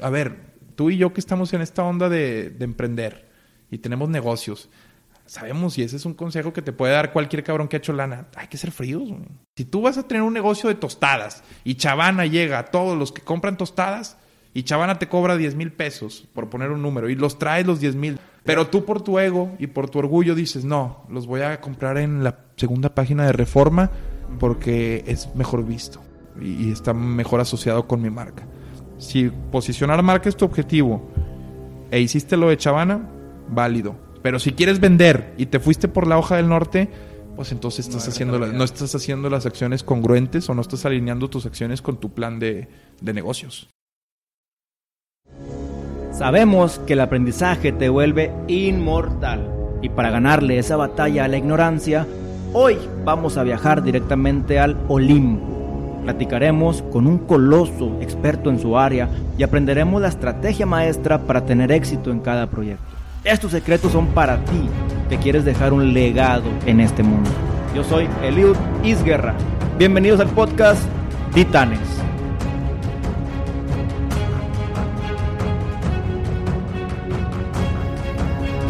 A ver, tú y yo que estamos en esta onda de, de emprender y tenemos negocios, sabemos, y ese es un consejo que te puede dar cualquier cabrón que ha hecho lana, hay que ser fríos. güey. Si tú vas a tener un negocio de tostadas y Chavana llega a todos los que compran tostadas y Chavana te cobra 10 mil pesos, por poner un número, y los traes los 10 mil, pero tú por tu ego y por tu orgullo dices, no, los voy a comprar en la segunda página de Reforma porque es mejor visto y está mejor asociado con mi marca. Si posicionar marca es tu objetivo e hiciste lo de Chavana, válido. Pero si quieres vender y te fuiste por la hoja del norte, pues entonces estás haciendo la- no estás haciendo las acciones congruentes o no estás alineando tus acciones con tu plan de, de negocios. Sabemos que el aprendizaje te vuelve inmortal y para ganarle esa batalla a la ignorancia, hoy vamos a viajar directamente al Olimpo. Platicaremos con un coloso experto en su área y aprenderemos la estrategia maestra para tener éxito en cada proyecto. Estos secretos son para ti que quieres dejar un legado en este mundo. Yo soy Eliud Isguerra. Bienvenidos al podcast Titanes.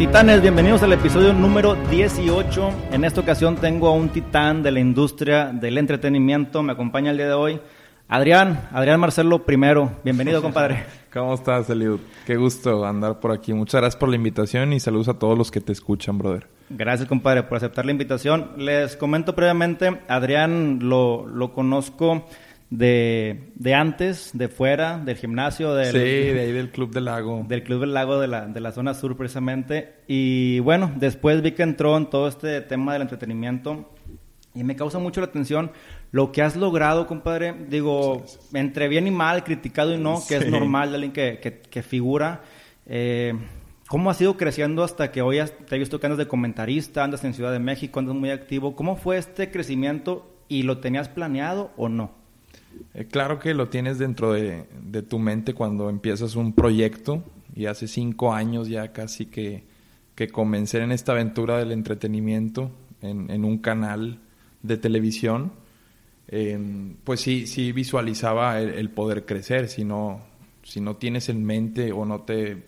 Titanes, bienvenidos al episodio número 18. En esta ocasión tengo a un titán de la industria del entretenimiento. Me acompaña el día de hoy Adrián, Adrián Marcelo primero. Bienvenido, compadre. ¿Cómo estás, Eliud? Qué gusto andar por aquí. Muchas gracias por la invitación y saludos a todos los que te escuchan, brother. Gracias, compadre, por aceptar la invitación. Les comento previamente, Adrián lo, lo conozco de, de antes, de fuera, del gimnasio, del, Sí, de ahí del Club del Lago. del Club del Lago de la, de la zona sur precisamente. Y bueno, después vi que entró en todo este tema del entretenimiento y me causa mucho la atención lo que has logrado, compadre. Digo, entre bien y mal, criticado y no, que es normal de alguien que, que, que figura. Eh, ¿Cómo has ido creciendo hasta que hoy has- te he visto que andas de comentarista, andas en Ciudad de México, andas muy activo? ¿Cómo fue este crecimiento y lo tenías planeado o no? Eh, claro que lo tienes dentro de, tu mente cuando empiezas un proyecto y hace cinco años ya casi que, que comencé en esta aventura del entretenimiento en, en un canal de televisión, eh, pues sí, sí visualizaba el, el poder crecer. Si no, si no tienes en mente o no te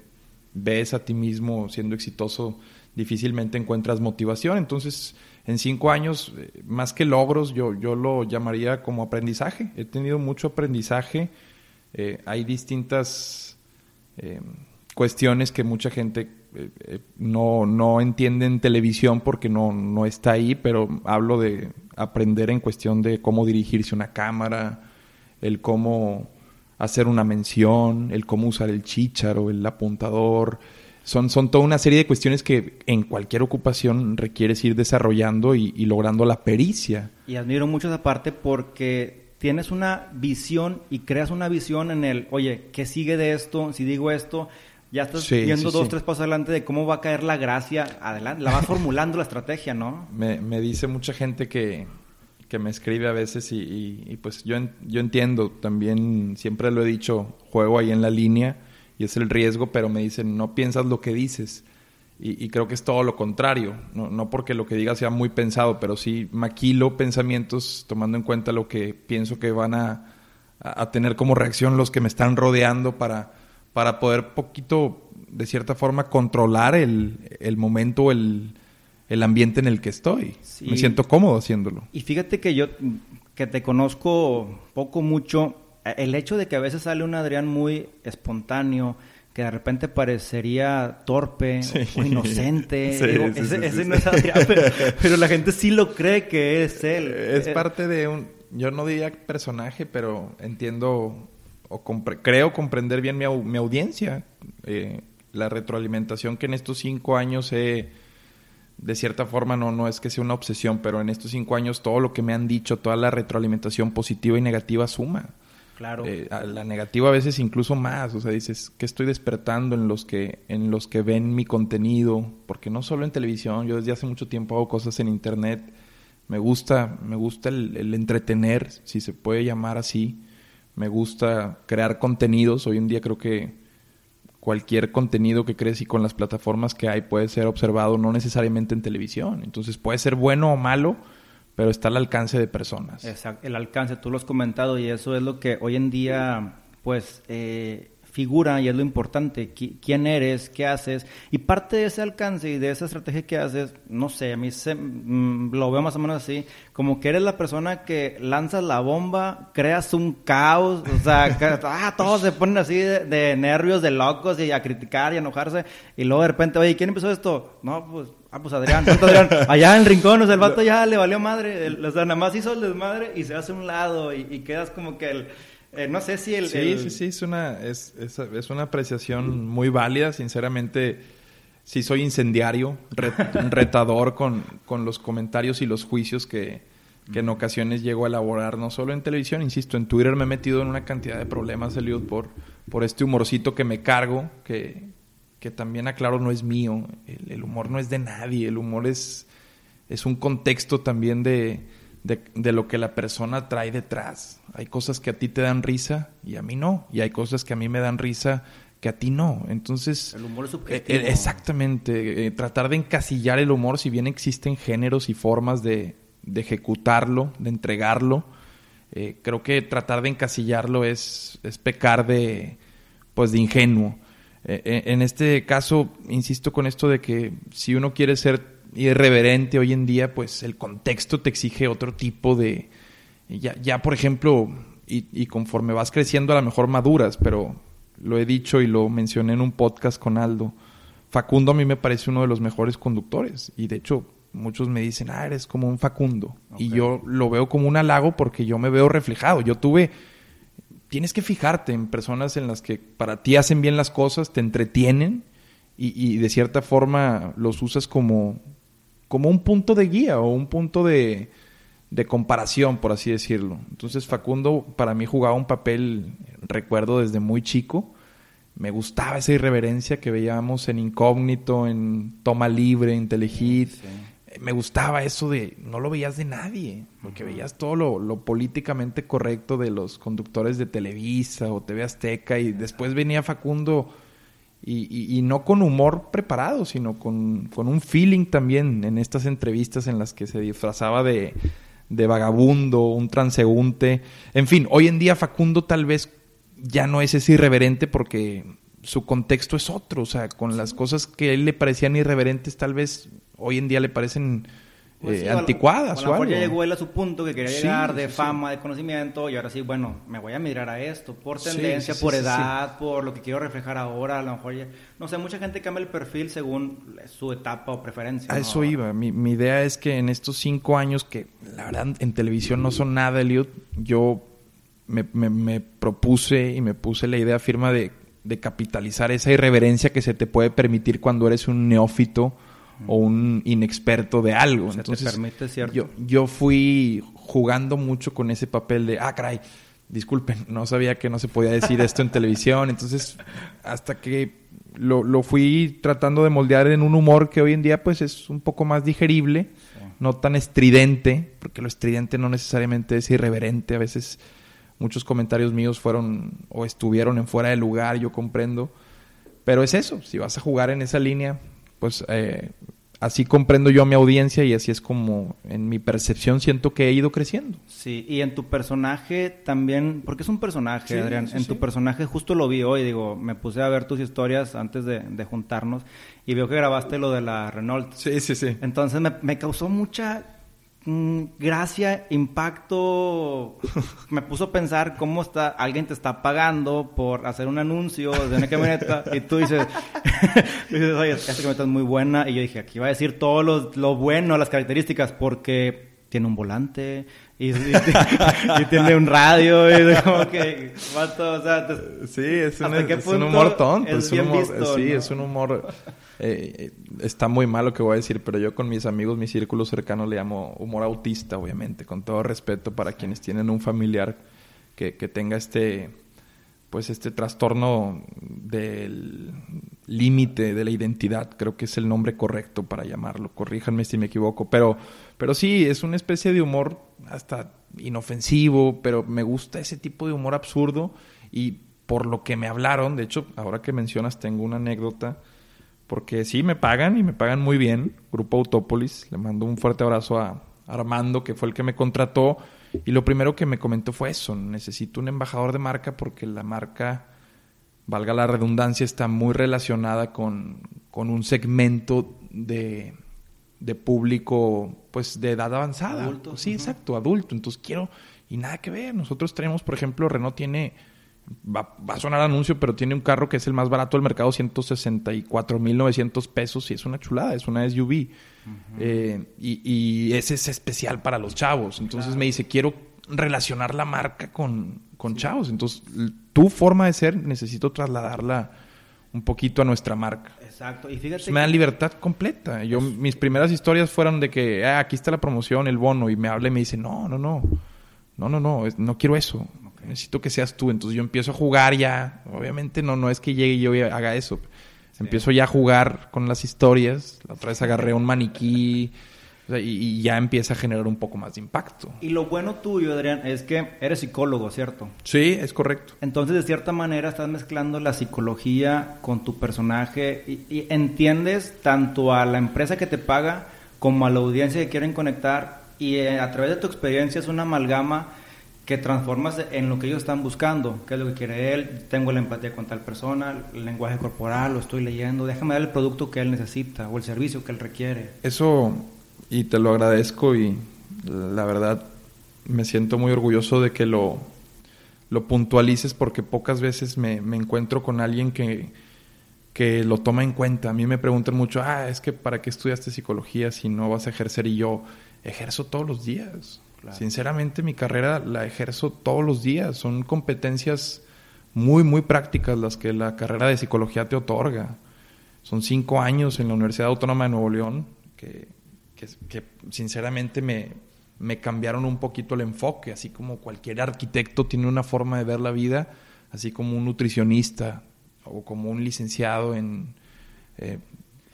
ves a ti mismo siendo exitoso, difícilmente encuentras motivación. Entonces, en cinco años, eh, más que logros, yo, yo lo llamaría como aprendizaje. He tenido mucho aprendizaje. Eh, hay distintas eh, cuestiones que mucha gente eh, no, no entiende en televisión porque no, no está ahí, pero hablo de aprender en cuestión de cómo dirigirse una cámara, el cómo hacer una mención, el cómo usar el chícharo, el apuntador. Son, son toda una serie de cuestiones que en cualquier ocupación requieres ir desarrollando y, y logrando la pericia. Y admiro mucho esa parte porque tienes una visión y creas una visión en el, oye, ¿qué sigue de esto? Si digo esto, ya estás Sí, viendo sí, dos, sí. tres pasos adelante de cómo va a caer la gracia adelante. La vas formulando la estrategia, ¿no? Me, me dice mucha gente que, que me escribe a veces y, y- y pues yo, yo entiendo, también siempre lo he dicho, juego ahí en la línea y es el riesgo, pero me dicen, no piensas lo que dices. Y, y creo que es todo lo contrario, no, no porque lo que diga sea muy pensado, pero sí maquilo pensamientos tomando en cuenta lo que pienso que van a, a- a tener como reacción los que me están rodeando para, para poder poquito, de cierta forma, controlar el, el momento, el, el ambiente en el que estoy. Sí. Me siento cómodo haciéndolo. Y fíjate que yo, que te conozco poco, mucho, el hecho de que a veces sale un Adrián muy espontáneo, que de repente parecería torpe Sí. o inocente. Sí, digo, sí, ese no es. Adrián, pero, pero la gente sí lo cree que es él. Es Eh, parte de un, yo no diría personaje, pero entiendo o compre- creo comprender bien mi, mi audiencia. Eh, la retroalimentación que en estos cinco años he, de cierta forma, no, no es que sea una obsesión, pero en estos cinco años todo lo que me han dicho, toda la retroalimentación positiva y negativa suma. Claro. Eh, la negativa a veces incluso más, o sea, dices, ¿qué estoy despertando en los que en los que ven mi contenido? Porque no solo en televisión, yo desde hace mucho tiempo hago cosas en internet. Me gusta, me gusta el, el entretener, si se puede llamar así. Me gusta crear contenidos. Hoy en día creo que cualquier contenido que crees y con las plataformas que hay puede ser observado, no necesariamente en televisión. Entonces puede ser bueno o malo, pero está al alcance de personas. Exacto, el alcance, tú lo has comentado y eso es lo que hoy en día, pues, eh, figura y es lo importante, quién eres, qué haces. Y parte de ese alcance y de esa estrategia que haces, no sé, a mí se, mm, lo veo más o menos así, como que eres la persona que lanzas la bomba, creas un caos, o sea, ah, todos se ponen así de, nervios, de locos y a criticar y a enojarse. Y luego de repente, oye, ¿quién empezó esto? No, pues, ah, pues Adrián, Adrián, allá en el rincón, o sea, el vato ya le valió madre, o sea, nada más hizo el desmadre y se hace a un lado y, y quedas como que el eh, no sé si el... Sí, sí, sí, es una, es, es, una apreciación muy válida. Sinceramente, sí soy incendiario, retador con, con, los comentarios y los juicios que, que, en ocasiones llego a elaborar, no solo en televisión, insisto, en Twitter me he metido en una cantidad de problemas, Eliud, por, por este humorcito que me cargo, que, que también aclaro no es mío. El, el humor no es de nadie, el humor es, es un contexto también de de, lo que la persona trae detrás. Hay cosas que a ti te dan risa y a mí no. Y hay cosas que a mí me dan risa que a ti no. Entonces... El humor es subjetivo. Eh, exactamente. Eh, tratar de encasillar el humor, si bien existen géneros y formas de, de ejecutarlo, de entregarlo, eh, creo que tratar de encasillarlo es, es pecar de, pues, de ingenuo. en este caso, insisto con esto de que si uno quiere ser irreverente hoy en día, pues el contexto te exige otro tipo de... Ya, ya por ejemplo, y, conforme vas creciendo a lo mejor maduras, pero lo he dicho y lo mencioné en un podcast con Aldo, Facundo a mí me parece uno de los mejores conductores y de hecho muchos me dicen, ah, eres como un Facundo. Y yo lo veo como un halago porque yo me veo reflejado. Yo tuve, tienes que fijarte en personas en las que para ti hacen bien las cosas, te entretienen y, y de cierta forma los usas como, como un punto de guía o un punto de, de comparación, por así decirlo. Entonces Facundo para mí jugaba un papel, recuerdo desde muy chico, me gustaba esa irreverencia que veíamos en Incógnito, en Toma Libre, en Telehit. Me gustaba eso de, no lo veías de nadie, porque veías todo lo, lo, políticamente correcto de los conductores de Televisa o TV Azteca y después venía Facundo y, y, no con humor preparado, sino con, con, un feeling también en estas entrevistas en las que se disfrazaba de, de vagabundo, un transeúnte. En fin, hoy en día Facundo tal vez ya no es ese irreverente porque su contexto es otro, o sea, con las cosas que a él le parecían irreverentes tal vez hoy en día le parecen pues eh, anticuadas o, algo. ya llegó él a su punto que quería llegar de fama, de conocimiento y ahora sí, bueno, me voy a mirar a esto por tendencia, por edad, por lo que quiero reflejar ahora, a lo mejor ya, no sé, mucha gente cambia el perfil según su etapa o preferencia. A eso iba, mi, mi, idea es que en estos cinco años que la verdad en televisión no son nada, Eliud, yo me, me, propuse y me puse la idea firma de, de capitalizar esa irreverencia que se te puede permitir cuando eres un neófito o un inexperto de algo. Entonces, Yo, yo fui jugando mucho con ese papel de, ah, caray, disculpen, no sabía que no se podía decir esto en televisión. Entonces, hasta que lo, lo, fui tratando de moldear en un humor que hoy en día pues es un poco más digerible, no tan estridente, porque lo estridente no necesariamente es irreverente. A veces muchos comentarios míos fueron o estuvieron en fuera de lugar, yo comprendo. Pero es eso, si vas a jugar en esa línea, pues eh, así comprendo yo a mi audiencia y así es como en mi percepción siento que he ido creciendo. Sí, y en tu personaje también, porque es un personaje, Adrián, en tu personaje justo lo vi hoy, digo, me puse a ver tus historias antes de, juntarnos y veo que grabaste lo de la Renault. Sí, sí, sí. Entonces me, me causó mucha gracia, impacto, me puso a pensar cómo está, alguien te está pagando por hacer un anuncio de una camioneta y tú dices, dices oye, esta camioneta es muy buena y yo dije, aquí va a decir todo lo, lo bueno, las características, porque tiene un volante y, tiene un radio y como que o sea, sí es un, es un humor tonto es, un humor, sí es un humor eh, está muy mal lo que voy a decir pero yo con mis amigos mi círculo cercano le llamo humor autista obviamente con todo respeto para quienes tienen un familiar que, que tenga este pues este trastorno del límite de la identidad, creo que es el nombre correcto para llamarlo, corríjanme si me equivoco, pero, pero sí, es una especie de humor hasta inofensivo, pero me gusta ese tipo de humor absurdo y por lo que me hablaron, de hecho, ahora que mencionas tengo una anécdota, porque sí, me pagan y me pagan muy bien, Grupo Autópolis, le mando un fuerte abrazo a Armando, que fue el que me contrató, y lo primero que me comentó fue eso, necesito un embajador de marca porque la marca valga la redundancia, está muy relacionada con, con un segmento de, de, público pues de edad avanzada. Adulto. Sí, exacto, adulto. Entonces quiero, y nada que ver. Nosotros tenemos, por ejemplo, Renault tiene, va, va a sonar anuncio, pero tiene un carro que es el más barato del mercado, 164.900 pesos, y es una chulada, es una SUV. eh, y, y, ese es especial para los chavos. Entonces claro. me dice, quiero relacionar la marca con, con sí. chavos. Entonces, tu forma de ser necesito trasladarla un poquito a nuestra marca. Exacto. Y fíjate. Entonces, me dan libertad completa. Yo, mis primeras historias fueron de que ah, aquí está la promoción, el bono, y me habla y me dice, no, no, no. No, no, no, no quiero eso. Necesito que seas tú. Entonces yo empiezo a jugar ya. Obviamente no, no es que llegue y yo haga eso. Sí. Empiezo ya a jugar con las historias. La otra vez agarré un maniquí. O sea, y, y, ya empieza a generar un poco más de impacto. Y lo bueno tuyo, Adrián, es que eres psicólogo, ¿cierto? Sí, es correcto. Entonces, de cierta manera, estás mezclando la psicología con tu personaje y, y entiendes tanto a la empresa que te paga como a la audiencia que quieren conectar y eh, a través de tu experiencia es una amalgama que transformas en lo que ellos están buscando, qué es lo que quiere él, tengo la empatía con tal persona, el lenguaje corporal, lo estoy leyendo, déjame dar el producto que él necesita o el servicio que él requiere. Eso, y te lo agradezco y la verdad me siento muy orgulloso de que lo, lo puntualices porque pocas veces me, me encuentro con alguien que, que lo toma en cuenta. A mí me preguntan mucho, ah, es que ¿para qué estudiaste psicología si no vas a ejercer? Y yo ejerzo todos los días. Sinceramente, mi carrera la ejerzo todos los días. Son competencias muy, muy prácticas las que la carrera de psicología te otorga. Son cinco años en la Universidad Autónoma de Nuevo León que, que, que sinceramente me, me cambiaron un poquito el enfoque, así como cualquier arquitecto tiene una forma de ver la vida, así como un nutricionista o como un licenciado en eh,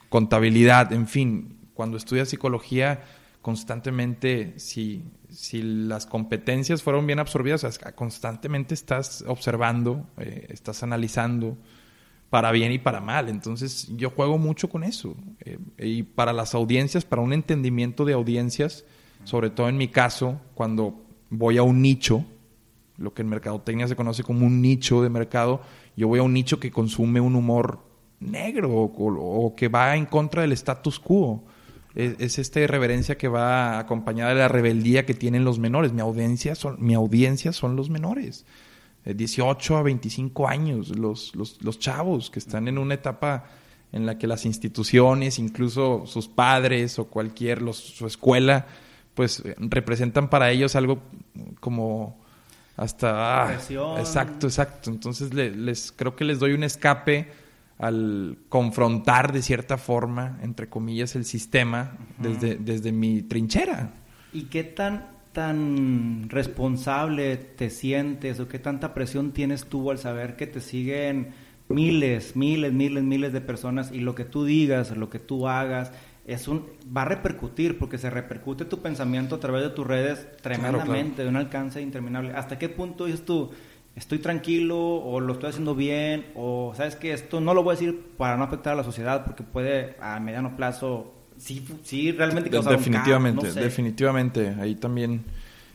contabilidad, en fin, cuando estudias psicología constantemente, si, si las competencias fueron bien absorbidas, constantemente estás observando, eh, estás analizando para bien y para mal. Entonces yo juego mucho con eso. Eh, y para las audiencias, para un entendimiento de audiencias, sobre todo en mi caso, cuando voy a un nicho, lo que en mercadotecnia se conoce como un nicho de mercado, yo voy a un nicho que consume un humor negro o que va en contra del status quo es, es, esta irreverencia que va acompañada de la rebeldía que tienen los menores. Mi audiencia son, mi audiencia son los menores. Eh, 18 a 25 años, los, los, los chavos que están en una etapa en la que las instituciones, incluso sus padres o cualquier, los, su escuela, pues representan para ellos algo como hasta... Ah, exacto, exacto. Entonces les, creo que les doy un escape al confrontar de cierta forma, entre comillas, el sistema uh -huh. desde, desde mi trinchera. ¿Y qué tan, tan responsable te sientes o qué tanta presión tienes tú al saber que te siguen miles, miles, miles, miles de personas y lo que tú digas, lo que tú hagas, es un, va a repercutir porque se repercute tu pensamiento a través de tus redes tremendamente, claro, claro. de un alcance interminable. ¿Hasta qué punto dices tú? Estoy tranquilo o lo estoy haciendo bien o sabes que esto no lo voy a decir para no afectar a la sociedad porque puede a mediano plazo sí, sí realmente causar definitivamente un caos, no sé. definitivamente. Ahí también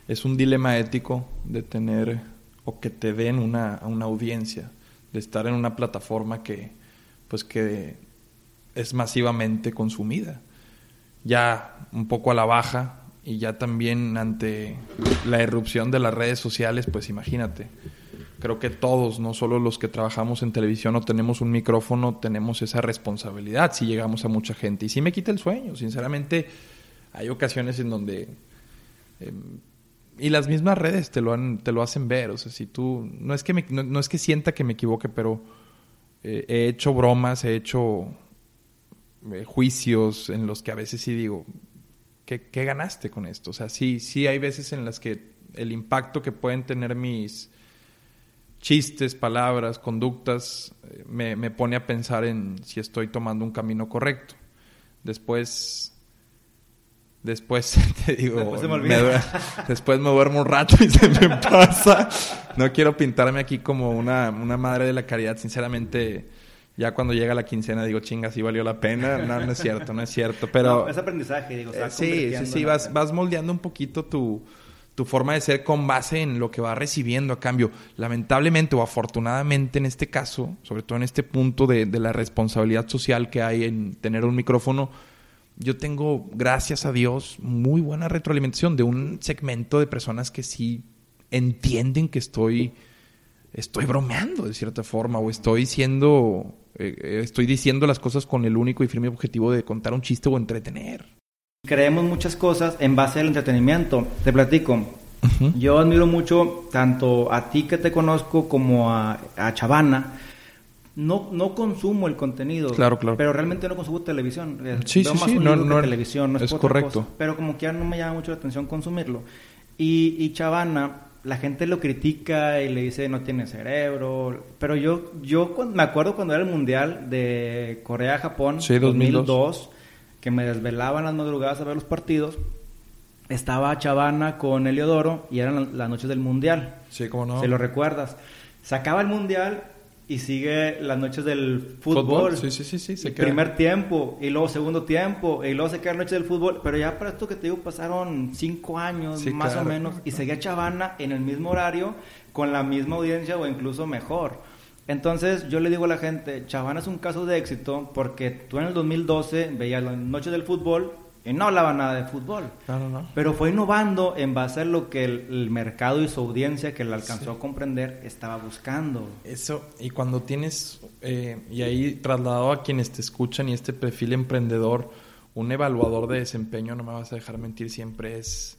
es un dilema ético de tener o que te den una, una audiencia de estar en una plataforma que pues que es masivamente consumida. Ya un poco a la baja y ya también ante la irrupción de las redes sociales pues imagínate creo que todos, no solo los que trabajamos en televisión o tenemos un micrófono, tenemos esa responsabilidad si llegamos a mucha gente. Y sí me quita el sueño, sinceramente. Hay ocasiones en donde... Eh, y las mismas redes te lo, han, te lo hacen ver. O sea, si tú... No es que, no, es que sienta que me equivoque, pero eh, he hecho bromas, he hecho eh, juicios en los que a veces sí digo, ¿qué, ¿qué ganaste con esto? O sea, sí, sí hay veces en las que el impacto que pueden tener mis chistes, palabras, conductas, eh, me, me, pone a pensar en si estoy tomando un camino correcto. Después, después te digo, después, me, me, después me duermo un rato y se me pasa. No quiero pintarme aquí como una, una madre de la caridad, sinceramente. Ya cuando llega la quincena digo, chinga, sí valió la pena. No, no es cierto, no es cierto. Pero no, es aprendizaje, digo. Eh, sí, sí, sí, vas, vas moldeando un poquito tu, tu forma de ser con base en lo que va recibiendo a cambio. Lamentablemente o afortunadamente en este caso, sobre todo en este punto de, la responsabilidad social que hay en tener un micrófono, yo tengo, gracias a Dios, muy buena retroalimentación de un segmento de personas que sí entienden que estoy, estoy bromeando de cierta forma o estoy siendo, eh, eh, estoy diciendo las cosas con el único y firme objetivo de contar un chiste o entretener. Creemos muchas cosas en base al entretenimiento. Te platico. Yo admiro mucho tanto a ti que te conozco como a, a Chavana no, no consumo el contenido. Claro, claro. Pero realmente no consumo televisión. Eh, sí, sí, sí. No, no, televisión, no es, correcto. Pero como que ya no me llama mucho la atención consumirlo. Y, y Chavana, la gente lo critica y le dice no tiene cerebro. Pero yo, yo me acuerdo cuando era el mundial de Corea-Japón, sí, 2002, que me desvelaban las madrugadas a ver los partidos. Estaba Chavana con Eliodoro y eran las noches del mundial. Sí, cómo no. Si lo recuerdas. Se acaba el mundial y sigue las noches del fútbol. Sí, sí, sí, sí. Se primer tiempo, y luego segundo tiempo, y luego se queda la noche del fútbol. Pero ya para esto que te digo, pasaron cinco años más o menos, y seguía Chavana en el mismo horario, con la misma audiencia o incluso mejor. Entonces yo le digo a la gente, Chavana es un caso de éxito porque tú en el 2012 veías las noches del fútbol y no hablaba nada de fútbol. Pero fue innovando en base a lo que el, mercado y su audiencia que le alcanzó a comprender estaba buscando. Eso, y cuando tienes, eh, y ahí trasladado a quienes te escuchan y este perfil emprendedor, un evaluador de desempeño, no me vas a dejar mentir, siempre es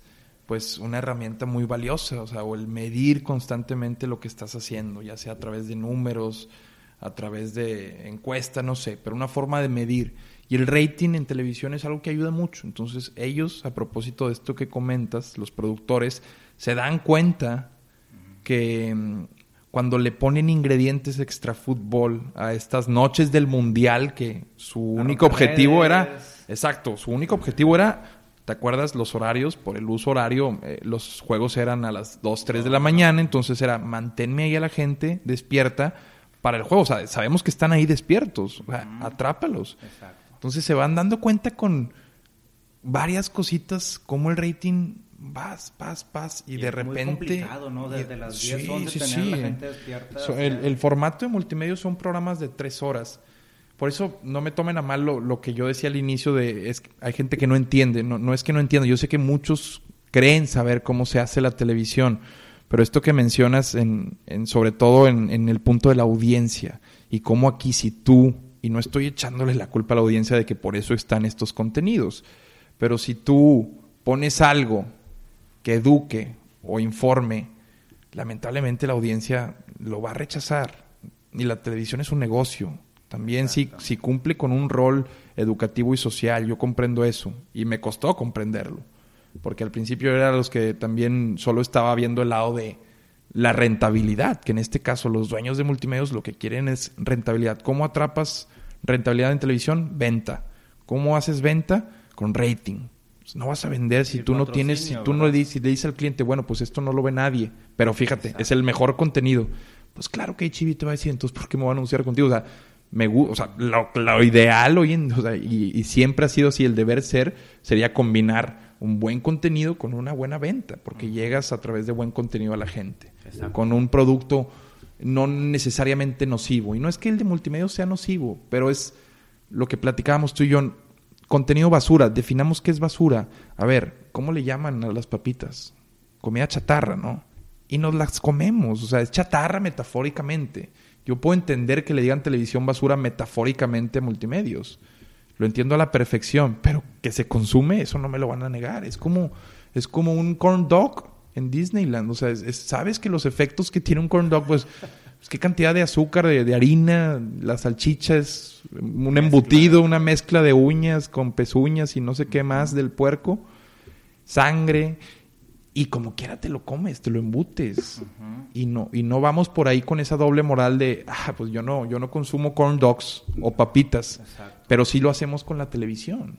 pues una herramienta muy valiosa, o sea, o el medir constantemente lo que estás haciendo, ya sea a través de números, a través de encuesta, no sé, pero una forma de medir. Y el rating en televisión es algo que ayuda mucho. Entonces ellos, a propósito de esto que comentas, los productores, se dan cuenta que mm, cuando le ponen ingredientes extra fútbol a estas noches del mundial, que su único objetivo era, exacto, su único objetivo era ¿Te acuerdas los horarios? Por el uso horario, eh, los juegos eran a las 2, 3 de la mañana, entonces era manténme ahí a la gente despierta para el juego. O sea, sabemos que están ahí despiertos, o sea, atrápalos. Exacto. Entonces se van dando cuenta con varias cositas como el rating vas, vas, vas y, de repente... Muy complicado, ¿no? Desde las 10, sí, 11 sí, tener la gente despierta. el, formato de multimedia son programas de tres horas. Por eso no me tomen a mal lo, que yo decía al inicio de... Es, hay gente que no entiende, no, no es que no entienda, yo sé que muchos creen saber cómo se hace la televisión, pero esto que mencionas en, en sobre todo en, en el punto de la audiencia y cómo aquí si tú y no estoy echándole la culpa a la audiencia de que por eso están estos contenidos, pero si tú pones algo que eduque o informe, lamentablemente la audiencia lo va a rechazar. Y la televisión es un negocio. También si, si cumple con un rol educativo y social, yo comprendo eso. Y me costó comprenderlo. Porque al principio era los que también solo estaba viendo el lado de, la rentabilidad, que en este caso los dueños de multimedios lo que quieren es rentabilidad. ¿Cómo atrapas rentabilidad en televisión? Venta. ¿Cómo haces venta? Con rating. Pues no vas a vender si tú no tienes, si tú no le dices, le dices al cliente, bueno, pues esto no lo ve nadie, pero fíjate, es el mejor contenido. Pues claro que Chivi te va a decir, entonces, ¿por qué me voy a anunciar contigo? O sea, me o sea, lo, ideal hoy en, o sea, y, y siempre ha sido así, el deber ser sería combinar un buen contenido con una buena venta, porque llegas a través de buen contenido a la gente con un producto no necesariamente nocivo. Y no es que el de multimedia sea nocivo, pero es lo que platicábamos tú y yo. Contenido basura, definamos qué es basura. A ver, ¿cómo le llaman a las papitas? Comida chatarra, ¿no? Y nos las comemos, o sea, es chatarra metafóricamente. Yo puedo entender que le digan televisión basura metafóricamente a multimedios. Lo entiendo a la perfección, pero que se consume, eso no me lo van a negar. Es como, es como un corn dog en Disneyland. O sea, sabes que los efectos que tiene un corn dog, pues, pues qué cantidad de azúcar, de, harina, la salchicha es un embutido, una mezcla de uñas con pezuñas y no sé qué más del puerco, sangre. Y como quiera te lo comes, te lo embutes. Y no, y no vamos por ahí con esa doble moral de, ah, pues yo no, yo no consumo corn dogs o papitas. Pero sí lo hacemos con la televisión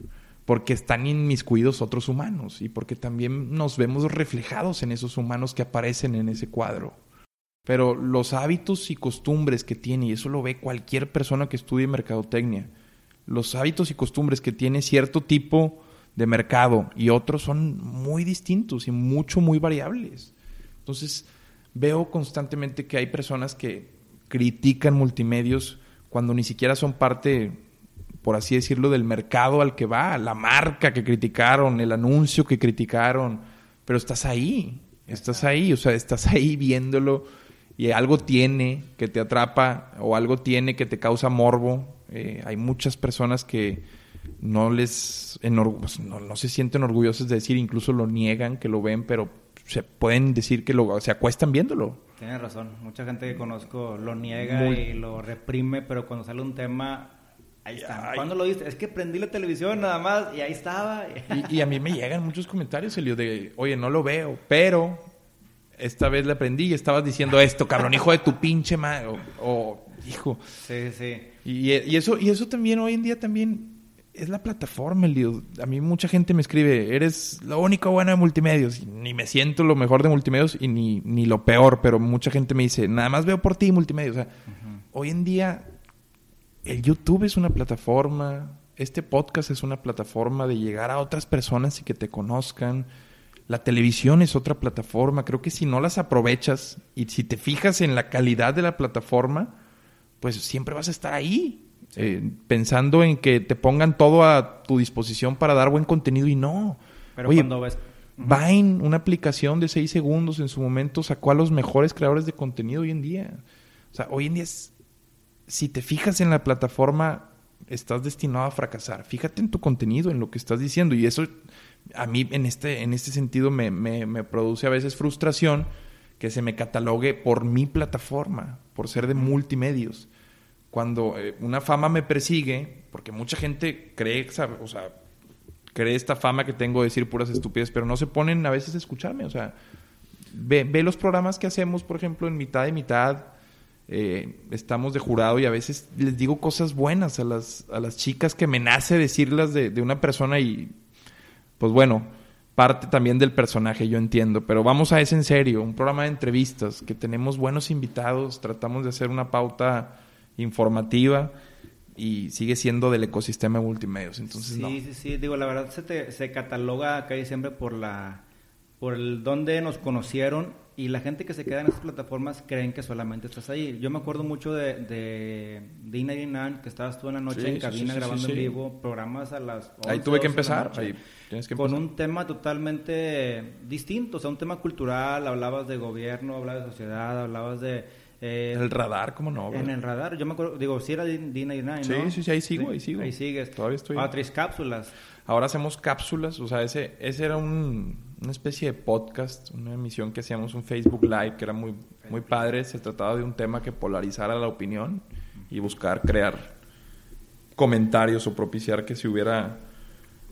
porque están inmiscuidos otros humanos y porque también nos vemos reflejados en esos humanos que aparecen en ese cuadro. Pero los hábitos y costumbres que tiene, y eso lo ve cualquier persona que estudie mercadotecnia, los hábitos y costumbres que tiene cierto tipo de mercado y otros son muy distintos y mucho, muy variables. Entonces, veo constantemente que hay personas que critican multimedios cuando ni siquiera son parte, por así decirlo, del mercado al que va, la marca que criticaron, el anuncio que criticaron, pero estás ahí, estás ahí, o sea, estás ahí viéndolo y algo tiene que te atrapa o algo tiene que te causa morbo. Eh, hay muchas personas que no les pues, no, no, se sienten orgullosos de decir, incluso lo niegan, que lo ven, pero se pueden decir que lo, se acuestan viéndolo. Tienes razón, mucha gente que conozco lo niega y lo reprime, pero cuando sale un tema, ahí está. ¿Cuándo lo viste? Es que prendí la televisión nada más y ahí estaba. Y, a mí me llegan muchos comentarios, Elio, de, oye, no lo veo, pero esta vez le aprendí y estabas diciendo esto, cabrón, hijo de tu pinche madre, o, hijo. Sí, sí. Y, y, eso, y eso también hoy en día también es la plataforma, el A mí mucha gente me escribe, eres lo único bueno de multimedios. Y ni me siento lo mejor de multimedios y ni, ni lo peor, pero mucha gente me dice, nada más veo por ti multimedios. O sea, hoy en día el YouTube es una plataforma, este podcast es una plataforma de llegar a otras personas y que te conozcan. La televisión es otra plataforma. Creo que si no las aprovechas y si te fijas en la calidad de la plataforma, pues siempre vas a estar ahí. Eh, pensando en que te pongan todo a tu disposición para dar buen contenido y no. Pero cuando ves... Vine, una aplicación de 6 segundos en su momento, sacó a los mejores creadores de contenido hoy en día. O sea, hoy en día es, si te fijas en la plataforma, estás destinado a fracasar. Fíjate en tu contenido, en lo que estás diciendo. Y eso a mí en este, en este sentido me, me, me produce a veces frustración que se me catalogue por mi plataforma, por ser de multimedios cuando eh, una fama me persigue, porque mucha gente cree, o sea, cree esta fama que tengo de decir puras estupideces, pero no se ponen a veces a escucharme, o sea, ve, los programas que hacemos, por ejemplo, en mitad y mitad, eh, estamos de jurado y a veces les digo cosas buenas a las, a las chicas que me nace decirlas de, de una persona y, pues bueno, parte también del personaje, yo entiendo, pero vamos a ese en serio, un programa de entrevistas, que tenemos buenos invitados, tratamos de hacer una pauta informativa y sigue siendo del ecosistema de multimedios. Entonces, sí, no. sí, sí. Digo, la verdad se, te, se cataloga acá siempre por la por el donde nos conocieron y la gente que se queda en esas plataformas creen que solamente estás ahí. Yo me acuerdo mucho de, de D99, que estabas tú en la noche en cabina grabando en vivo, programas a las 11, Ahí tuve que empezar, ahí tienes que Con un tema totalmente distinto, o sea, un tema cultural, hablabas de gobierno, hablabas de sociedad, hablabas de eh, el radar, ¿cómo no? En el radar, yo me acuerdo, digo, si era D99, ¿no? Sí, sí, sí, ahí sigo, ahí sigo. Ahí sigues. Todavía estoy. Ah, tres cápsulas. Ahora hacemos cápsulas, o sea, ese, ese era un, una especie de podcast, una emisión que hacíamos, un Facebook Live, que era muy, muy padre. Se trataba de un tema que polarizara la opinión y buscar crear comentarios o propiciar que se hubiera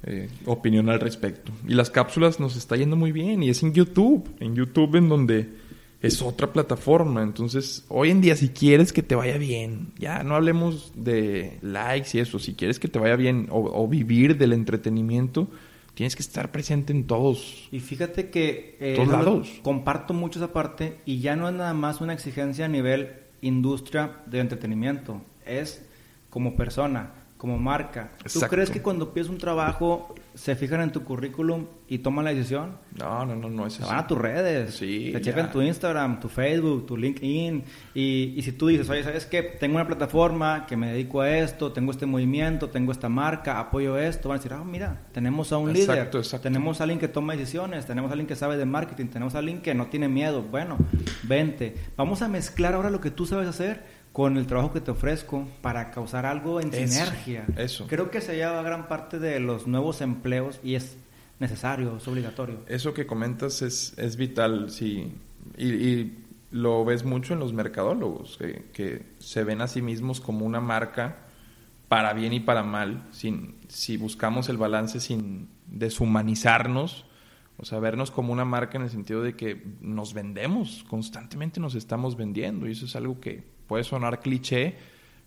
eh, opinión al respecto. Y las cápsulas nos está yendo muy bien y es en YouTube, en YouTube en donde es otra plataforma. Entonces, hoy en día, si quieres que te vaya bien, ya no hablemos de likes y eso, si quieres que te vaya bien o, vivir del entretenimiento, tienes que estar presente en todos. Y fíjate que eh, todos lados. comparto mucho esa parte y ya no es nada más una exigencia a nivel industria de entretenimiento, es como persona como marca. ¿Tú crees que cuando pides un trabajo se fijan en tu currículum y toman la decisión? No, no, no, no es Van a tus redes. Sí. Te checan tu Instagram, tu Facebook, tu LinkedIn. Y, y si tú dices, oye, ¿sabes qué? Tengo una plataforma que me dedico a esto, tengo este movimiento, tengo esta marca, apoyo esto. Van a decir, ah, mira, tenemos a un líder. Exacto. Tenemos a alguien que toma decisiones, tenemos a alguien que sabe de marketing, tenemos a alguien que no tiene miedo. Bueno, vente. Vamos a mezclar ahora lo que tú sabes hacer con el trabajo que te ofrezco para causar algo en sinergia. Eso. Creo que se lleva gran parte de los nuevos empleos y es necesario, es obligatorio. Eso que comentas es, es vital, sí. Y, lo ves mucho en los mercadólogos, que, se ven a sí mismos como una marca para bien y para mal, sin, si buscamos el balance sin deshumanizarnos, o sea, vernos como una marca en el sentido de que nos vendemos, constantemente nos estamos vendiendo, y eso es algo que puede sonar cliché,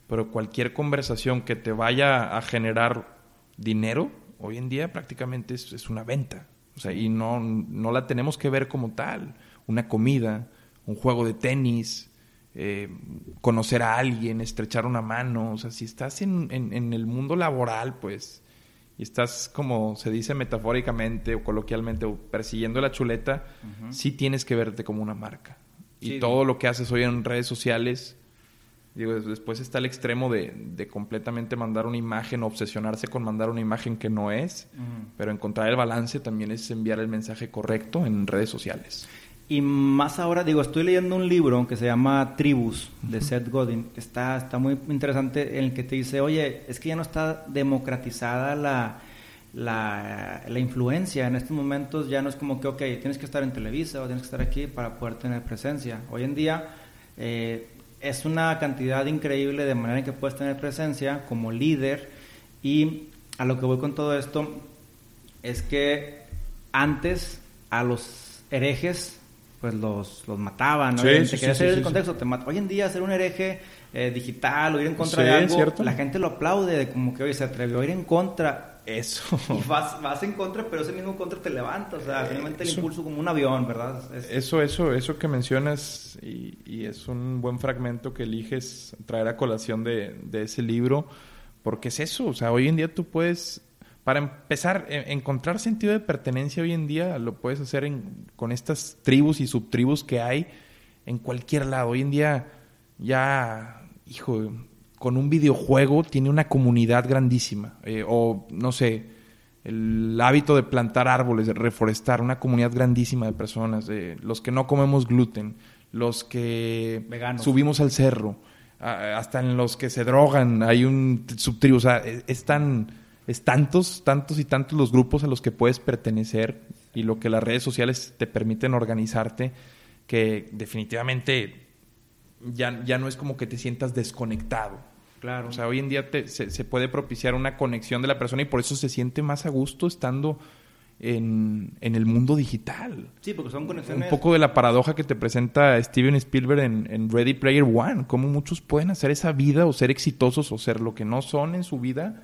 pero cualquier conversación que te vaya a generar dinero, hoy en día prácticamente es, una venta. O sea, y no, no la tenemos que ver como tal. Una comida, un juego de tenis, eh, conocer a alguien, estrechar una mano. O sea, si estás en, en, el mundo laboral, pues, y estás como se dice metafóricamente o coloquialmente o persiguiendo la chuleta, sí tienes que verte como una marca. Y todo lo que haces hoy en redes sociales, digo, después está el extremo de, de completamente mandar una imagen, obsesionarse con mandar una imagen que no es, pero encontrar el balance también es enviar el mensaje correcto en redes sociales. Y más ahora, digo, estoy leyendo un libro que se llama Tribus, de Seth Godin, que está, está muy interesante, en el que te dice, oye, es que ya no está democratizada la, la, la, influencia. En estos momentos ya no es como que, ok, tienes que estar en Televisa o tienes que estar aquí para poder tener presencia. Hoy en día eh, es una cantidad increíble de manera en que puedes tener presencia como líder y a lo que voy con todo esto es que antes a los herejes pues los, los mataban, ¿no? Sí, sí, el contexto, te Hoy en día ser un hereje eh, digital o ir en contra de algo, la gente lo aplaude, como que hoy se atrevió a ir en contra. Eso. Y vas, vas en contra, pero ese mismo contra te levanta, o sea, finalmente el impulso como un avión, ¿verdad? Eso, eso, eso que mencionas y, y, es un buen fragmento que eliges traer a colación de, de ese libro, porque es eso, o sea, hoy en día tú puedes para empezar, e, encontrar sentido de pertenencia hoy en día lo puedes hacer con estas tribus y subtribus que hay en cualquier lado. Hoy en día ya, hijo, con un videojuego tiene una comunidad grandísima. Eh, o, no sé, el hábito de plantar árboles, de reforestar, una comunidad grandísima de personas. los que no comemos gluten, los que subimos al cerro, hasta en los que se drogan hay un subtribu. O sea, e, es tan es tantos, tantos y tantos los grupos a los que puedes pertenecer y lo que las redes sociales te permiten organizarte, que definitivamente ya, ya no es como que te sientas desconectado. Claro. O sea, hoy en día se, se, puede propiciar una conexión de la persona y por eso se siente más a gusto estando en, el mundo digital. Sí, porque son conexiones. Un poco de la paradoja que te presenta Steven Spielberg en, Ready Player One, cómo muchos pueden hacer esa vida o ser exitosos o ser lo que no son en su vida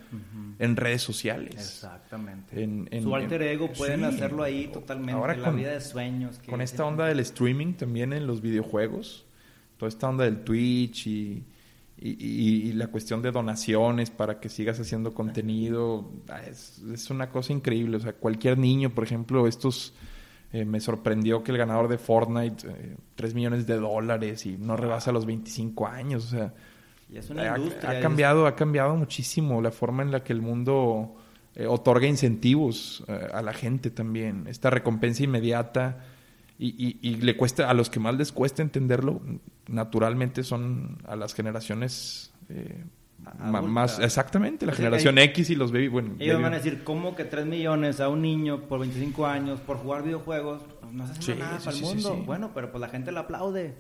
en redes sociales. Exactamente. En, su alter ego pueden hacerlo ahí totalmente. Ahora la vida de sueños. con esta onda del streaming también en los videojuegos, toda esta onda del Twitch y y, la cuestión de donaciones para que sigas haciendo contenido ah, es, una cosa increíble. O sea, cualquier niño, por ejemplo, estos eh, me sorprendió que el ganador de Fortnite, eh, 3 millones de dólares y no rebasa los 25 años. O sea, ha, cambiado, ha cambiado muchísimo la forma en la que el mundo eh, otorga incentivos eh, a la gente también. Esta recompensa inmediata y, y, le cuesta, a los que más les cuesta entenderlo, naturalmente son a las generaciones eh, más, exactamente, la generación X y los baby, bueno. Ellos van a decir, ¿cómo que 3 millones a un niño por 25 años por jugar videojuegos? No se hace nada para el mundo. Bueno, pero pues la gente lo aplaude.